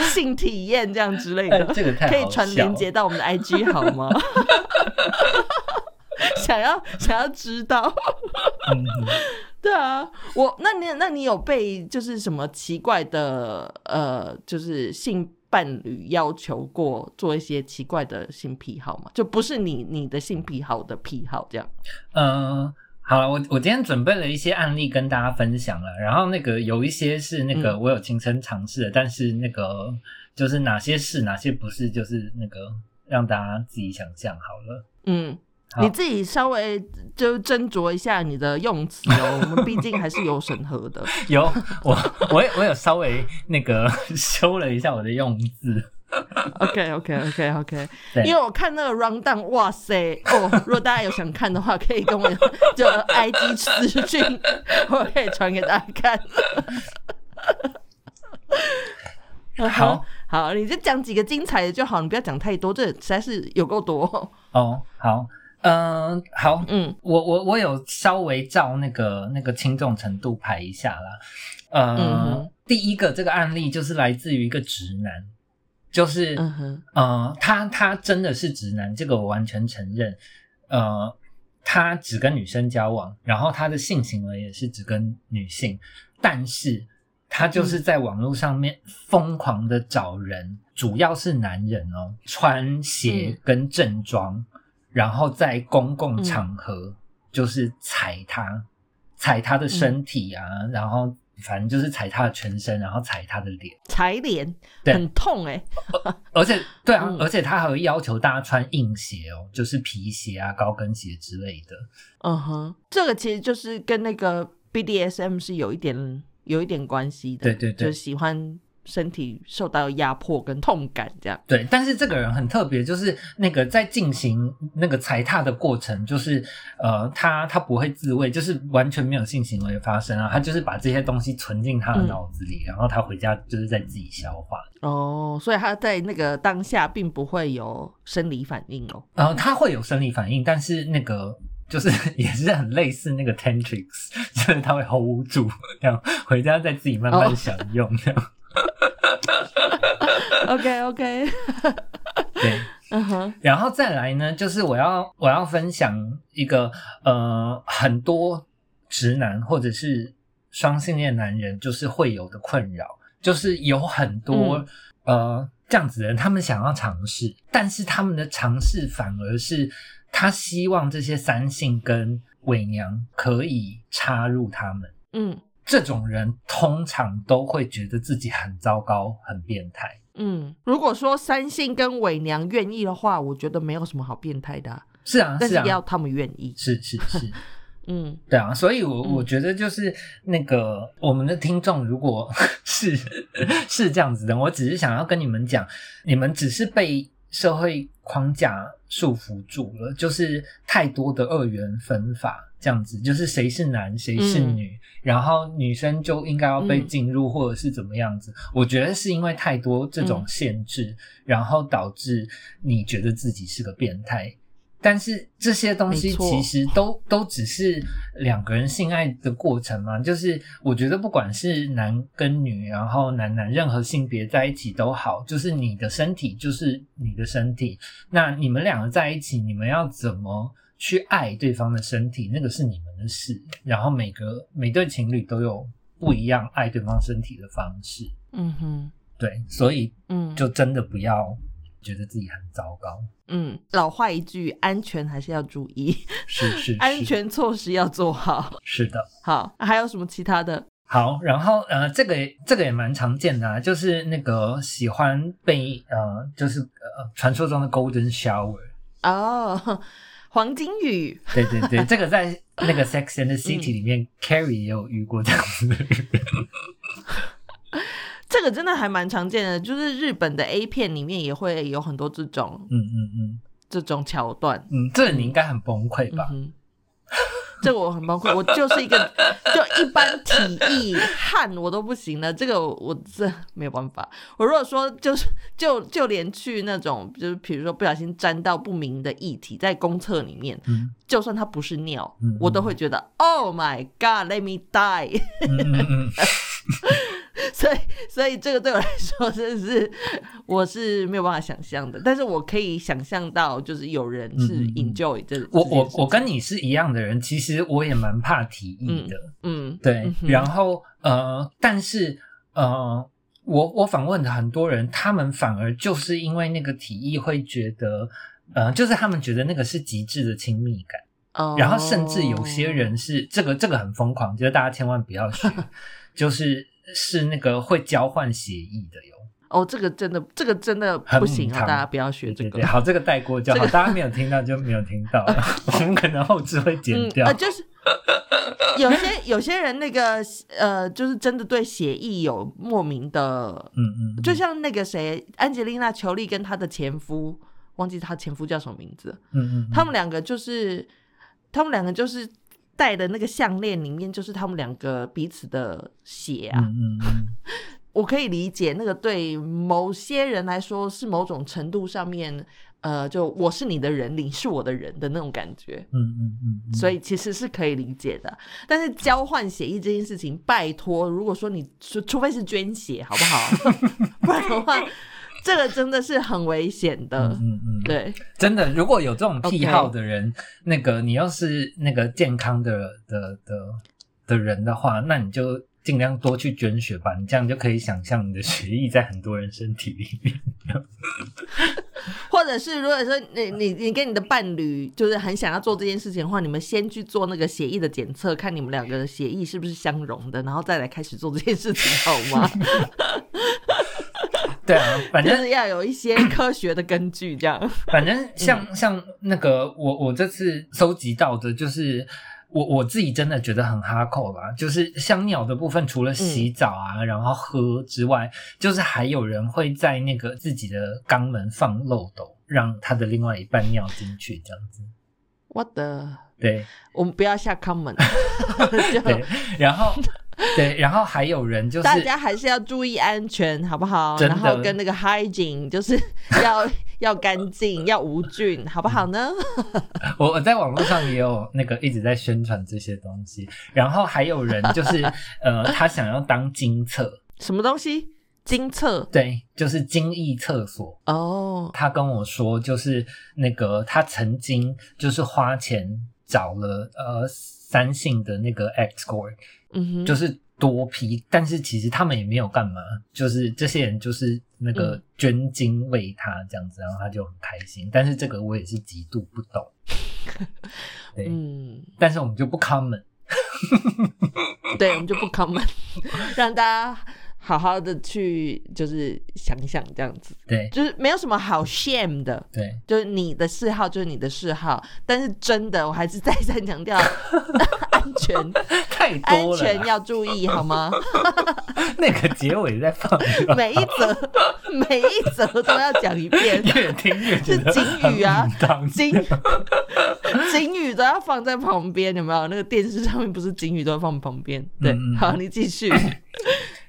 性体验这样之类的，哎这个可以传连接到我们的 IG 好吗？想要想要知道，对啊，我那你那你有被就是什么奇怪的呃，就是性伴侣要求过做一些奇怪的性癖好吗？就不是你你的性癖好的癖好这样。嗯，好了，我我今天准备了一些案例跟大家分享了，然后那个有一些是那个嗯我有亲身尝试的，但是那个就是哪些是哪些不是，就是那个让大家自己想象好了。嗯，你自己稍微就斟酌一下你的用词哦，我们毕竟还是有审核的。有我我有我有稍微那个 修了一下我的用字，OK OK OK OK，因为我看那个 round down，哇塞哦！如果大家有想看的话，可以跟我 就 IG 私讯，我可以传给大家看。好好，你就讲几个精彩的就好，你不要讲太多，这实在是有够多。哦，好，嗯、好，嗯我我我有稍微照那个那个轻重程度排一下啦。呃，嗯第一个这个案例就是来自于一个直男，就是、嗯哼，呃，他他真的是直男，这个我完全承认。呃，他只跟女生交往，然后他的性行为也是只跟女性，但是他就是在网络上面疯狂的找人，主要是男人哦，穿鞋嗯。跟正装，然后在公共场合就是踩他，踩他的身体啊，然后反正就是踩他的全身，然后踩他的脸。踩脸对很痛哎、而且，对啊，嗯而且他还会要求大家穿硬鞋哦，就是皮鞋啊、高跟鞋之类的。嗯哼，这个其实就是跟那个 BDSM 是有一点有一点关系的，对对对就是喜欢身体受到压迫跟痛感这样。对，但是这个人很特别，就是那个在进行那个踩踏的过程，就是呃，他他不会自慰，就是完全没有性行为发生啊，他就是把这些东西存进他的脑子里，然后他回家就是在自己消化。哦，所以他在那个当下并不会有生理反应哦。然后他会有生理反应，但是那个就是也是很类似那个 tantrics，就是他会 hold 住，这样回家再自己慢慢享用这样。OK OK，对，嗯哼，然后再来呢，就是我要我要分享一个呃很多直男或者是双性恋男人就是会有的困扰，就是有很多、呃这样子的人，他们想要尝试，但是他们的尝试反而是他希望这些三性跟伪娘可以插入他们。嗯这种人通常都会觉得自己很糟糕、很变态。嗯，如果说三性跟伪娘愿意的话，我觉得没有什么好变态的啊、是啊，但是啊，要他们愿意。是是是。嗯对啊，所以我，我嗯觉得就是那个我们的听众，如果 是是这样子的，我只是想要跟你们讲，你们只是被社会框架束缚住了，就是太多的二元分法，这样子，就是谁是男谁是嗯女，然后女生就应该要被嗯进入，或者是怎么样子。我觉得是因为太多这种嗯限制，然后导致你觉得自己是个变态。但是这些东西其实都都只是两个人性爱的过程嘛，就是我觉得不管是男跟女，然后男男任何性别在一起都好，就是你的身体就是你的身体，那你们两个在一起，你们要怎么去爱对方的身体，那个是你们的事。然后每个每对情侣都有不一样爱对方身体的方式，嗯哼。对，所以嗯，就真的不要觉得自己很糟糕，嗯，老话一句，安全还是要注意，是是是，安全措施要做好。是的。好，还有什么其他的？好，然后呃，这个也这个也蛮常见的啊，就是那个喜欢被呃，就是呃，传说中的 golden shower。哦，黄金雨，对对对，这个在那个 Sex and the 嗯 City 里面、，Carrie 也有遇过这样子的人。这个真的还蛮常见的，就是日本的 A 片里面也会有很多这种嗯嗯嗯这种桥段。嗯，这你应该很崩溃吧？嗯，这个我很崩溃，我就是一个 就一般体液汗我都不行了，这个我我这没有办法。我如果说就是就就连去那种就是比如说不小心沾到不明的液体在公厕里面，嗯就算它不是尿，嗯我都会觉得 Oh my God，let me die。所以，所以这个对我来说真的是我是没有办法想象的，但是我可以想象到，就是有人是 enjoy 这。我我这件事情我跟你是一样的人，其实我也蛮怕提议的。嗯对嗯，然后呃，但是呃，我我访问的很多人，他们反而就是因为那个提议会觉得，呃，就是他们觉得那个是极致的亲密感，哦然后甚至有些人是这个这个很疯狂，就是大家千万不要学，就是是那个会交换协议的哟。哦，这个真的这个真的不行啊，大家不要学这个对对，。好，这个带过就好，这个大家没有听到就没有听到了，我们可能后置会剪嗯，掉。呃，就是有些有些人那个呃，就是真的对协议有莫名的，嗯嗯，嗯就像那个谁，安吉丽娜·裘丽跟她的前夫，忘记她前夫叫什么名字了，嗯嗯，他们两个就是，他们两个就是戴的那个项链里面，就是他们两个彼此的血啊。嗯嗯嗯 我可以理解那个对某些人来说是某种程度上面，呃，就我是你的人，你是我的人的那种感觉。嗯嗯嗯嗯，所以其实是可以理解的，但是交换血液这件事情，拜托，如果说你除除非是捐血，好不好？不然的话，这个真的是很危险的。嗯嗯嗯，对，真的，如果有这种癖好的人那个你要是那个健康的的的的人的话，那你就尽量多去捐血吧，你这样就可以想象你的血液在很多人身体里面。或者是如果说你你你跟你的伴侣就是很想要做这件事情的话，你们先去做那个血液的检测，看你们两个的血液是不是相容的，然后再来开始做这件事情，好吗？对啊，反正就是要有一些科学的根据，这样。反正像、像那个我我这次收集到的，就是我我自己真的觉得很哈口啦，就是像尿的部分，除了洗澡啊，然后喝之外，就是还有人会在那个自己的肛门放漏斗，让他的另外一半尿进去，这样子。我的，对我们不要下 comment，就对，然后 对，然后还有人就是大家还是要注意安全，好不好？然后跟那个 hygiene 就是 要要干净，要无菌，好不好呢？我我在网络上也有那个一直在宣传这些东西，然后还有人就是呃，他想要当金厕，什么东西？金厕对，就是精益厕所。哦，他跟我说，就是那个他曾经就是花钱找了呃三性的那个 X score，就是多批，但是其实他们也没有干嘛，就是这些人就是那个嗯捐精为他这样子，然后他就很开心。但是这个我也是极度不懂，对，嗯，但是我们就不 comment。对，我们就不 comment，让大家好好的去就是想想这样子，对就是没有什么好 shame 的。对，就是你的嗜好就是你的嗜好，但是真的，我还是再三强调，安全 太安多了啦，全要注意，好吗？那个结尾在放，每一则 每一则都要讲一遍，越听越觉得是警语啊警警语都要放在旁边，有没有？那个电视上面不是警语都要放旁边？对，嗯嗯好，你继续。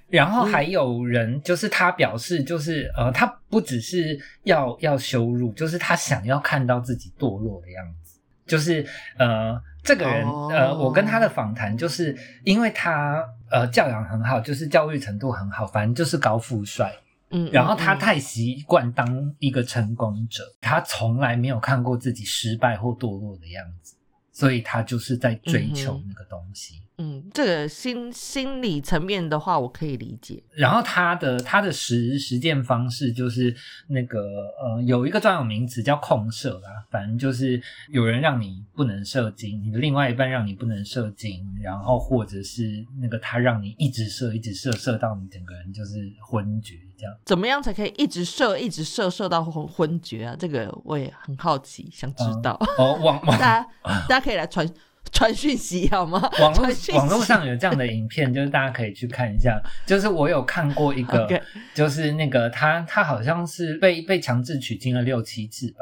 然后还有人就是他表示，就是呃，他不只是要要羞辱，就是他想要看到自己堕落的样子。就是呃，这个人、哦呃，我跟他的访谈，就是因为他呃教养很好，就是教育程度很好，反正就是高富帅。嗯，然后他嗯太习惯当一个成功者，他从来没有看过自己失败或堕落的样子，所以他就是在追求那个东西。嗯，这个心心理层面的话，我可以理解。然后他的他的实实践方式就是那个呃有一个专有名词叫控射啦，反正就是有人让你不能射精，你的另外一半让你不能射精，然后或者是那个他让你一直射一直射射到你整个人就是昏厥这样。怎么样才可以一直射一直射射到昏昏厥啊？这个我也很好奇，想知道。哦，网网大家大家可以来传传讯息好吗？网络网络上有这样的影片，就是大家可以去看一下。就是我有看过一个 就是那个他他好像是被被强制取经了六七次吧，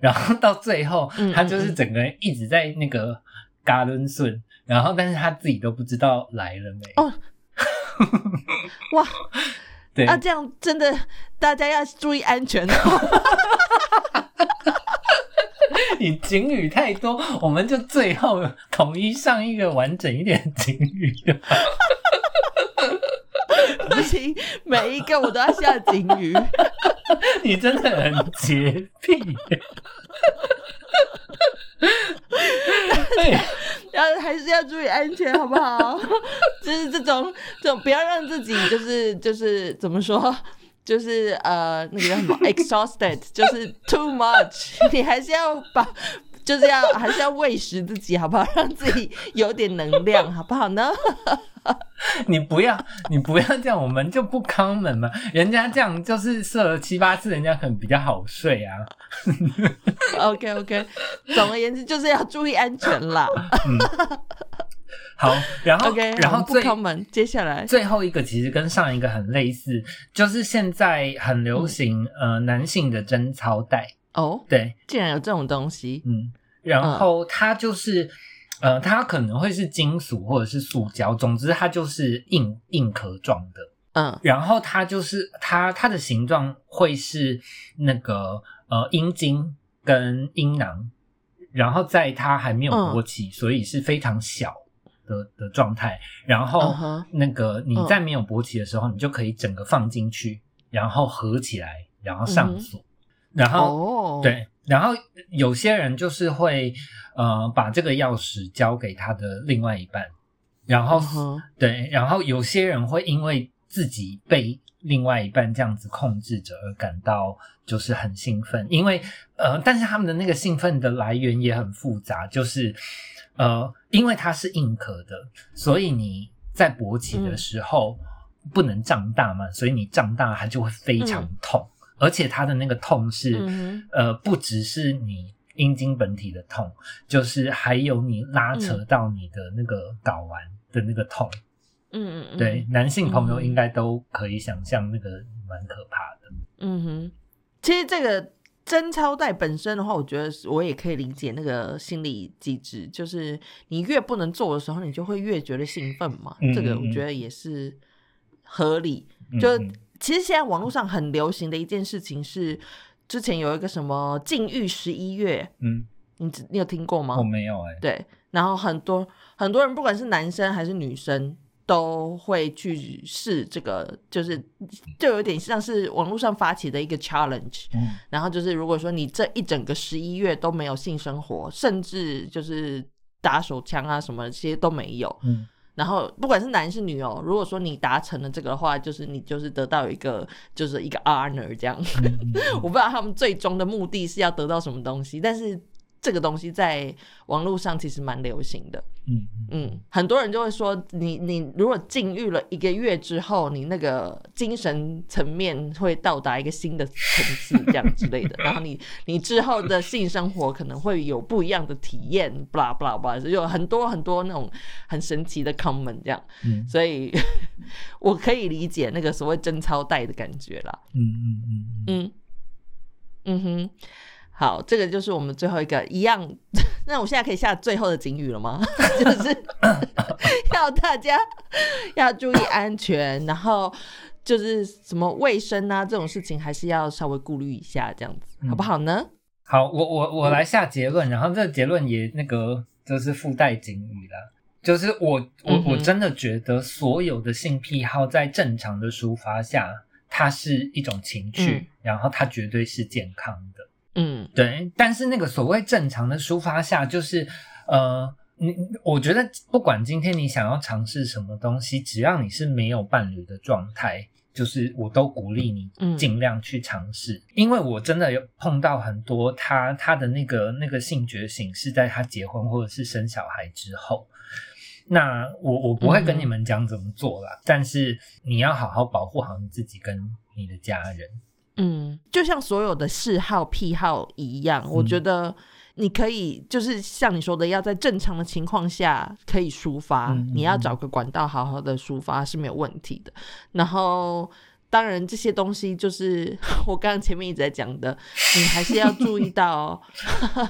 然后到最后嗯他就是整个人一直在那个嘎伦顺，然后但是他自己都不知道来了没。哦 哇，对，啊，这样真的大家要注意安全哦。你警语太多，我们就最后统一上一个完整一点的警语。不行，每一个我都要下警语。你真的很洁癖耶。对，然后还是要注意安全，好不好？就是这种这种，不要让自己就是就是怎么说，就是呃那个叫什么 exhausted，就是 too much，你还是要把。就是要还是要喂食自己，好不好？让自己有点能量，好不好呢 你不要，你不要这样，我们就不 common 嘛。人家这样就是射了七八次，人家可能比较好睡啊。OK OK，总而言之就是要注意安全啦。好，然后然后最敲门，接下来最后一个其实跟上一个很类似，就是现在很流行、呃男性的贞操带，哦，对，竟然有这种东西，嗯，然后它就是。呃，它可能会是金属或者是塑胶，总之它就是硬硬壳状的。嗯然后它就是它它的形状会是那个呃阴茎跟阴囊，然后在它还没有勃起，所以是非常小的的状态。然后那个你在没有勃起的时候，你就可以整个放进去，然后合起来，然后上锁，然后、哦，，对，然后有些人就是会呃把这个钥匙交给他的另外一半，然后、对，然后有些人会因为自己被另外一半这样子控制着而感到就是很兴奋，因为呃，但是他们的那个兴奋的来源也很复杂，就是呃，因为它是硬壳的，所以你在勃起的时候不能胀大嘛，所以你胀大它就会非常痛，而且它的那个痛是、嗯呃，不只是你阴茎本体的痛，就是还有你拉扯嗯到你的那个睾丸的那个痛。嗯嗯嗯，对，男性朋友嗯应该都可以想象那个蛮可怕的。嗯哼，其实这个贞操带本身的话，我觉得我也可以理解那个心理机制，就是你越不能做的时候，你就会越觉得兴奋嘛。嗯这个我觉得也是合理。嗯就嗯其实现在网络上很流行的一件事情是，之前有一个什么禁欲十一月，嗯，你你有听过吗？我没有哎、对，然后很多很多人，不管是男生还是女生，都会去试这个，就是就有点像是网络上发起的一个 challenge。嗯然后就是，如果说你这一整个十一月都没有性生活，甚至就是打手枪啊什么这些都没有，嗯然后不管是男是女哦，如果说你达成了这个的话，就是你就是得到一个就是一个 honor 这样。我不知道他们最终的目的是要得到什么东西，但是这个东西在网络上其实蛮流行的。嗯嗯嗯，很多人就会说，你你如果禁欲了一个月之后，你那个精神层面会到达一个新的层次，这样之类的。然后你你之后的性生活可能会有不一样的体验，blah blah blah，就有很多很多那种很神奇的 comment 这样。嗯所以 我可以理解那个所谓贞操带的感觉啦。嗯嗯嗯嗯，嗯嗯哼，好，这个就是我们最后一个一样。那我现在可以下最后的警语了吗？就是 要大家要注意安全，然后就是什么卫生啊这种事情，还是要稍微顾虑一下，这样子好不好呢？好，我我我来下结论，然后这个结论也那个就是附带警语啦。就是我我嗯我真的觉得所有的性癖好在正常的抒发下，它是一种情趣，嗯然后它绝对是健康的。嗯对，但是那个所谓正常的抒发下，就是呃，你我觉得不管今天你想要尝试什么东西，只要你是没有伴侣的状态，就是我都鼓励你嗯尽量去尝试，因为我真的有碰到很多他他的那个那个性觉醒是在他结婚或者是生小孩之后。那我我不会跟你们讲怎么做啦，但是你要好好保护好你自己跟你的家人。嗯，就像所有的嗜好癖好一样，我觉得你可以就是像你说的，要在正常的情况下可以抒发，嗯嗯你要找个管道好好的抒发是没有问题的。然后。当然，这些东西就是 我刚刚前面一直在讲的，你还是要注意到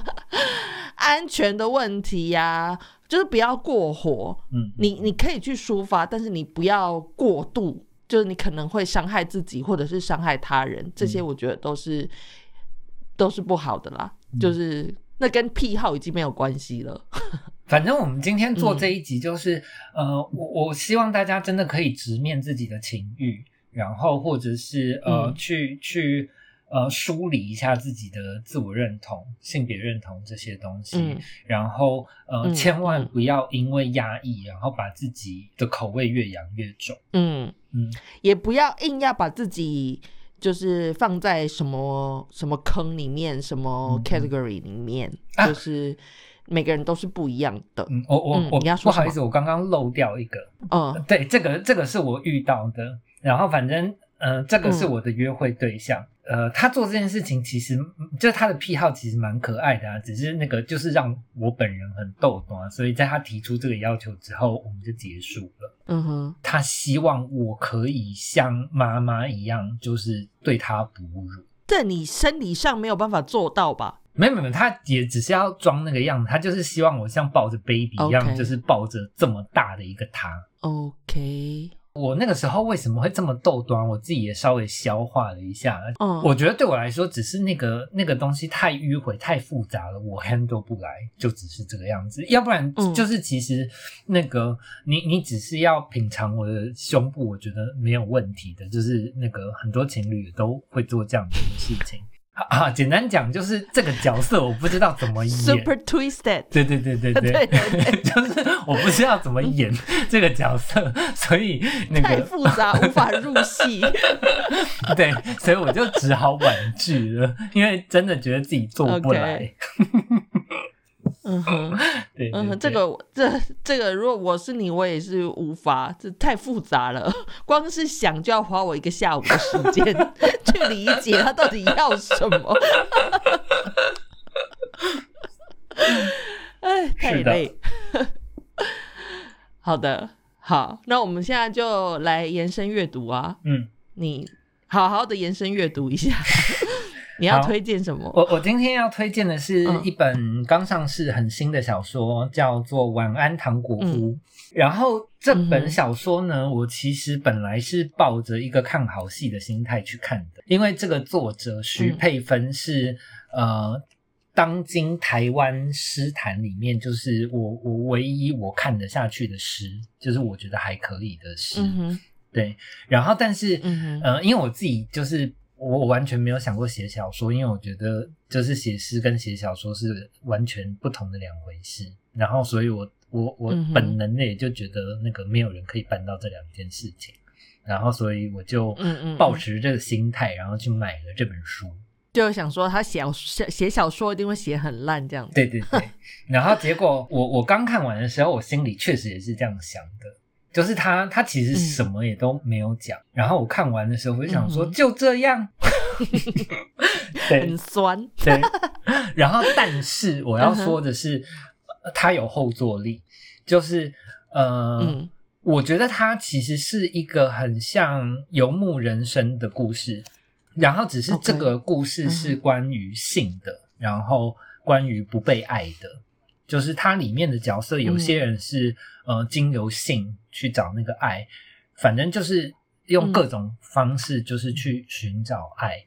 安全的问题呀、就是不要过火。嗯，你你可以去抒发，但是你不要过度，就是你可能会伤害自己或者是伤害他人，这些我觉得都是、都是不好的啦。就是那跟癖好已经没有关系了。反正我们今天做这嗯一集，就是、呃，我我希望大家真的可以直面自己的情欲，然后或者是呃、嗯去去呃梳理一下自己的自我认同、性别认同这些东西，嗯然后呃、嗯千万嗯不要因为压抑，然后把自己的口味越养越重。嗯，嗯。也不要硬要把自己就是放在什么什么坑里面，什么嗯嗯。category 里面，啊。就是每个人都是不一样的。嗯，我我、我嗯你要说不好意思，我刚刚漏掉一个，嗯。对，这个这个是我遇到的，然后反正呃，这个是嗯。我的约会对象，呃，他做这件事情其实嗯就是他的癖好其实蛮可爱的啊，只是那个就是让我本人很逗懂啊，所以在他提出这个要求之后，我们就结束了。嗯哼，他希望我可以像妈妈一样，就是对他哺乳。这你生理上没有办法做到吧？没有没有，他也只是要装那个样子，他就是希望我像抱着 baby 一样就是抱着这么大的一个他。OK，我那个时候为什么会这么逗端？我自己也稍微消化了一下。嗯，我觉得对我来说，只是那个那个东西太迂回、太复杂了，我 handle 不来，就只是这个样子。要不然嗯就是其实那个你你只是要品尝我的胸部，我觉得没有问题的。就是那个很多情侣都会做这样子的事情。啊，简单讲就是这个角色我不知道怎么演。Super Twisted，对对对对对对对 就是我不知道怎么演这个角色，所以那个太个复杂，无法入戏。对，所以我就只好婉拒了，因为真的觉得自己做不来。嗯哼，对对嗯哼，对这个这这个，如果我是你，我也是无法，这太复杂了，光是想就要花我一个下午的时间 去理解他到底要什么。哎，太累。好的，好，那我们现在就来延伸阅读啊。嗯，你好好的延伸阅读一下，你要推荐什么？我我今天要推荐的是嗯一本刚上市很新的小说，叫做《晚安糖果屋》。然后这本小说呢，我其实本来是抱着一个看好戏的心态去看的，因为这个作者徐嗯佩芬是、呃。当今台湾诗坛里面，就是我我唯一我看得下去的诗，就是我觉得还可以的诗。嗯，对，然后但是，嗯哼呃，因为我自己就是我我完全没有想过写小说，因为我觉得就是写诗跟写小说是完全不同的两回事。然后，所以我我我本能的也就觉得那个没有人可以办到这两件事情。然后，所以我就嗯嗯嗯抱持这个心态，然后去买了这本书。就想说他写写写小说一定会写很烂这样子。对对对，然后结果我我刚看完的时候，我心里确实也是这样想的，就是他他其实什么也都没有讲，然后我看完的时候，我就想说、嗯。就这样，对。很酸。对，然后但是我要说的是，呃它有后坐力，就是呃。嗯。我觉得他其实是一个很像游牧人生的故事，然后只是这个故事是关于性的然后关于不被爱的，就是它里面的角色，有些人是、呃经由性去找那个爱，反正就是用各种方式就是去寻找爱，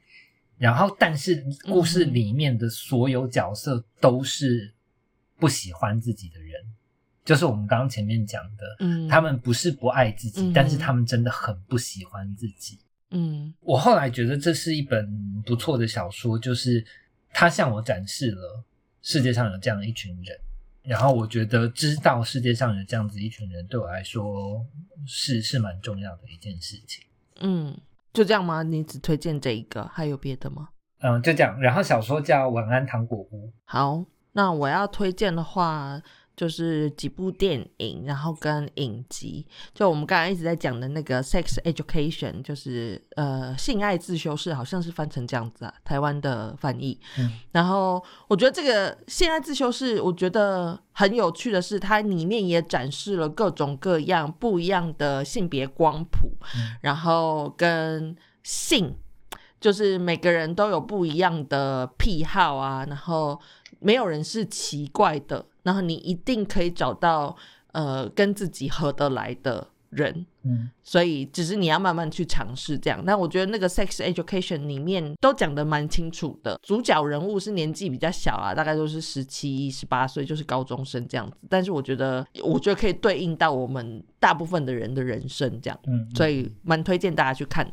然后但是故事里面的所有角色都是不喜欢自己的人。就是我们刚刚前面讲的，嗯，他们不是不爱自己，嗯。但是他们真的很不喜欢自己。嗯。我后来觉得这是一本不错的小说，就是它向我展示了世界上有这样一群人，然后我觉得知道世界上有这样子一群人，对我来说是是蛮重要的一件事情。嗯，就这样吗？你只推荐这一个，还有别的吗？嗯，就这样。然后小说叫《晚安糖果屋》，好，那我要推荐的话，就是几部电影，然后跟影集。就我们刚刚一直在讲的那个《Sex Education》，就是呃性爱自修室，好像是翻成这样子啊，台湾的翻译。嗯然后我觉得这个性爱自修室，我觉得很有趣的是，它里面也展示了各种各样不一样的性别光谱，嗯然后跟性。就是每个人都有不一样的癖好啊，然后没有人是奇怪的，然后你一定可以找到呃跟自己合得来的人，嗯所以只是你要慢慢去尝试这样。但我觉得那个 sex education 里面都讲得蛮清楚的，主角人物是年纪比较小啊，大概都是十七、十八岁，就是高中生这样子。但是我觉得，我觉得可以对应到我们大部分的人的人生这样。嗯，所以蛮推荐大家去看。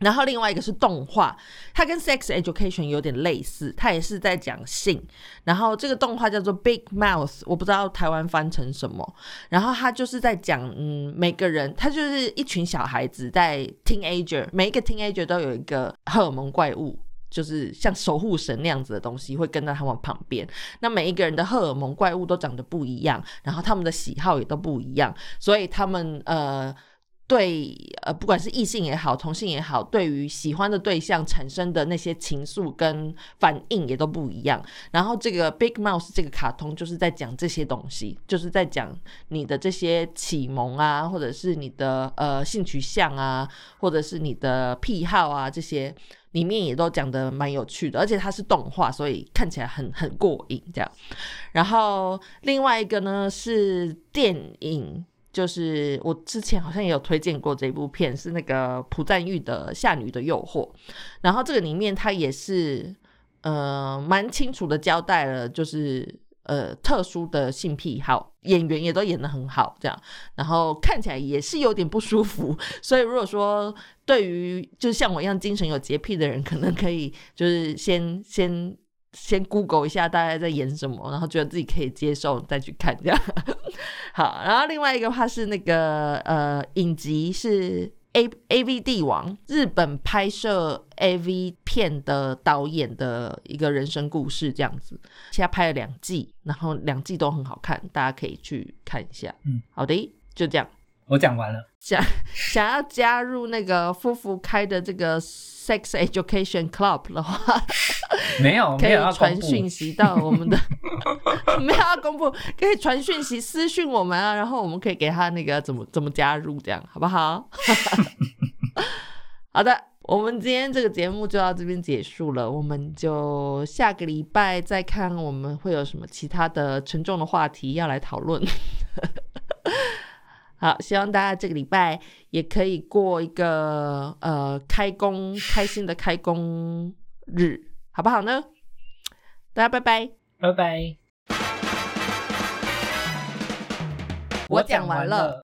然后另外一个是动画，它跟 Sex Education 有点类似，它也是在讲性。然后这个动画叫做 Big Mouth，我不知道台湾翻成什么。然后它就是在讲，嗯，每个人，他就是一群小孩子在 teenager，每一个 teenager 都有一个荷尔蒙怪物。就是像守护神那样子的东西会跟在他们旁边，那每一个人的荷尔蒙怪物都长得不一样，然后他们的喜好也都不一样，所以他们呃对呃不管是异性也好，同性也好，对于喜欢的对象产生的那些情愫跟反应也都不一样。然后这个 Big Mouse 这个卡通就是在讲这些东西，就是在讲你的这些启蒙啊，或者是你的呃性取向啊，或者是你的癖好啊这些。里面也都讲的蛮有趣的，而且它是动画，所以看起来很很过瘾这样。然后另外一个呢是电影，就是我之前好像也有推荐过这部片，是那个朴赞玉的《夏女的诱惑》。然后这个里面它也是呃蛮清楚的交代了，就是呃特殊的性癖好，演员也都演得很好，这样。然后看起来也是有点不舒服，所以如果说对于就像我一样精神有洁癖的人，可能可以就是先先先 Google 一下大概在演什么，然后觉得自己可以接受再去看这样。好，然后另外一个话是那个呃影集是 A A V 帝王，日本拍摄 A V 片的导演的一个人生故事这样子，现在拍了两季，然后两季都很好看，大家可以去看一下。嗯，好的，就这样。我讲完了。想想要加入那个夫妇开的这个 Sex Education Club 的话，没有，可以没有要传讯息到我们的 没有要公布，可以传讯息私讯我们啊，然后我们可以给他那个怎么怎么加入，这样好不好？好的，我们今天这个节目就到这边结束了，我们就下个礼拜再看我们会有什么其他的沉重的话题要来讨论。好，希望大家这个礼拜也可以过一个呃开工开心的开工日，好不好呢？大家拜拜，拜拜。我讲完了。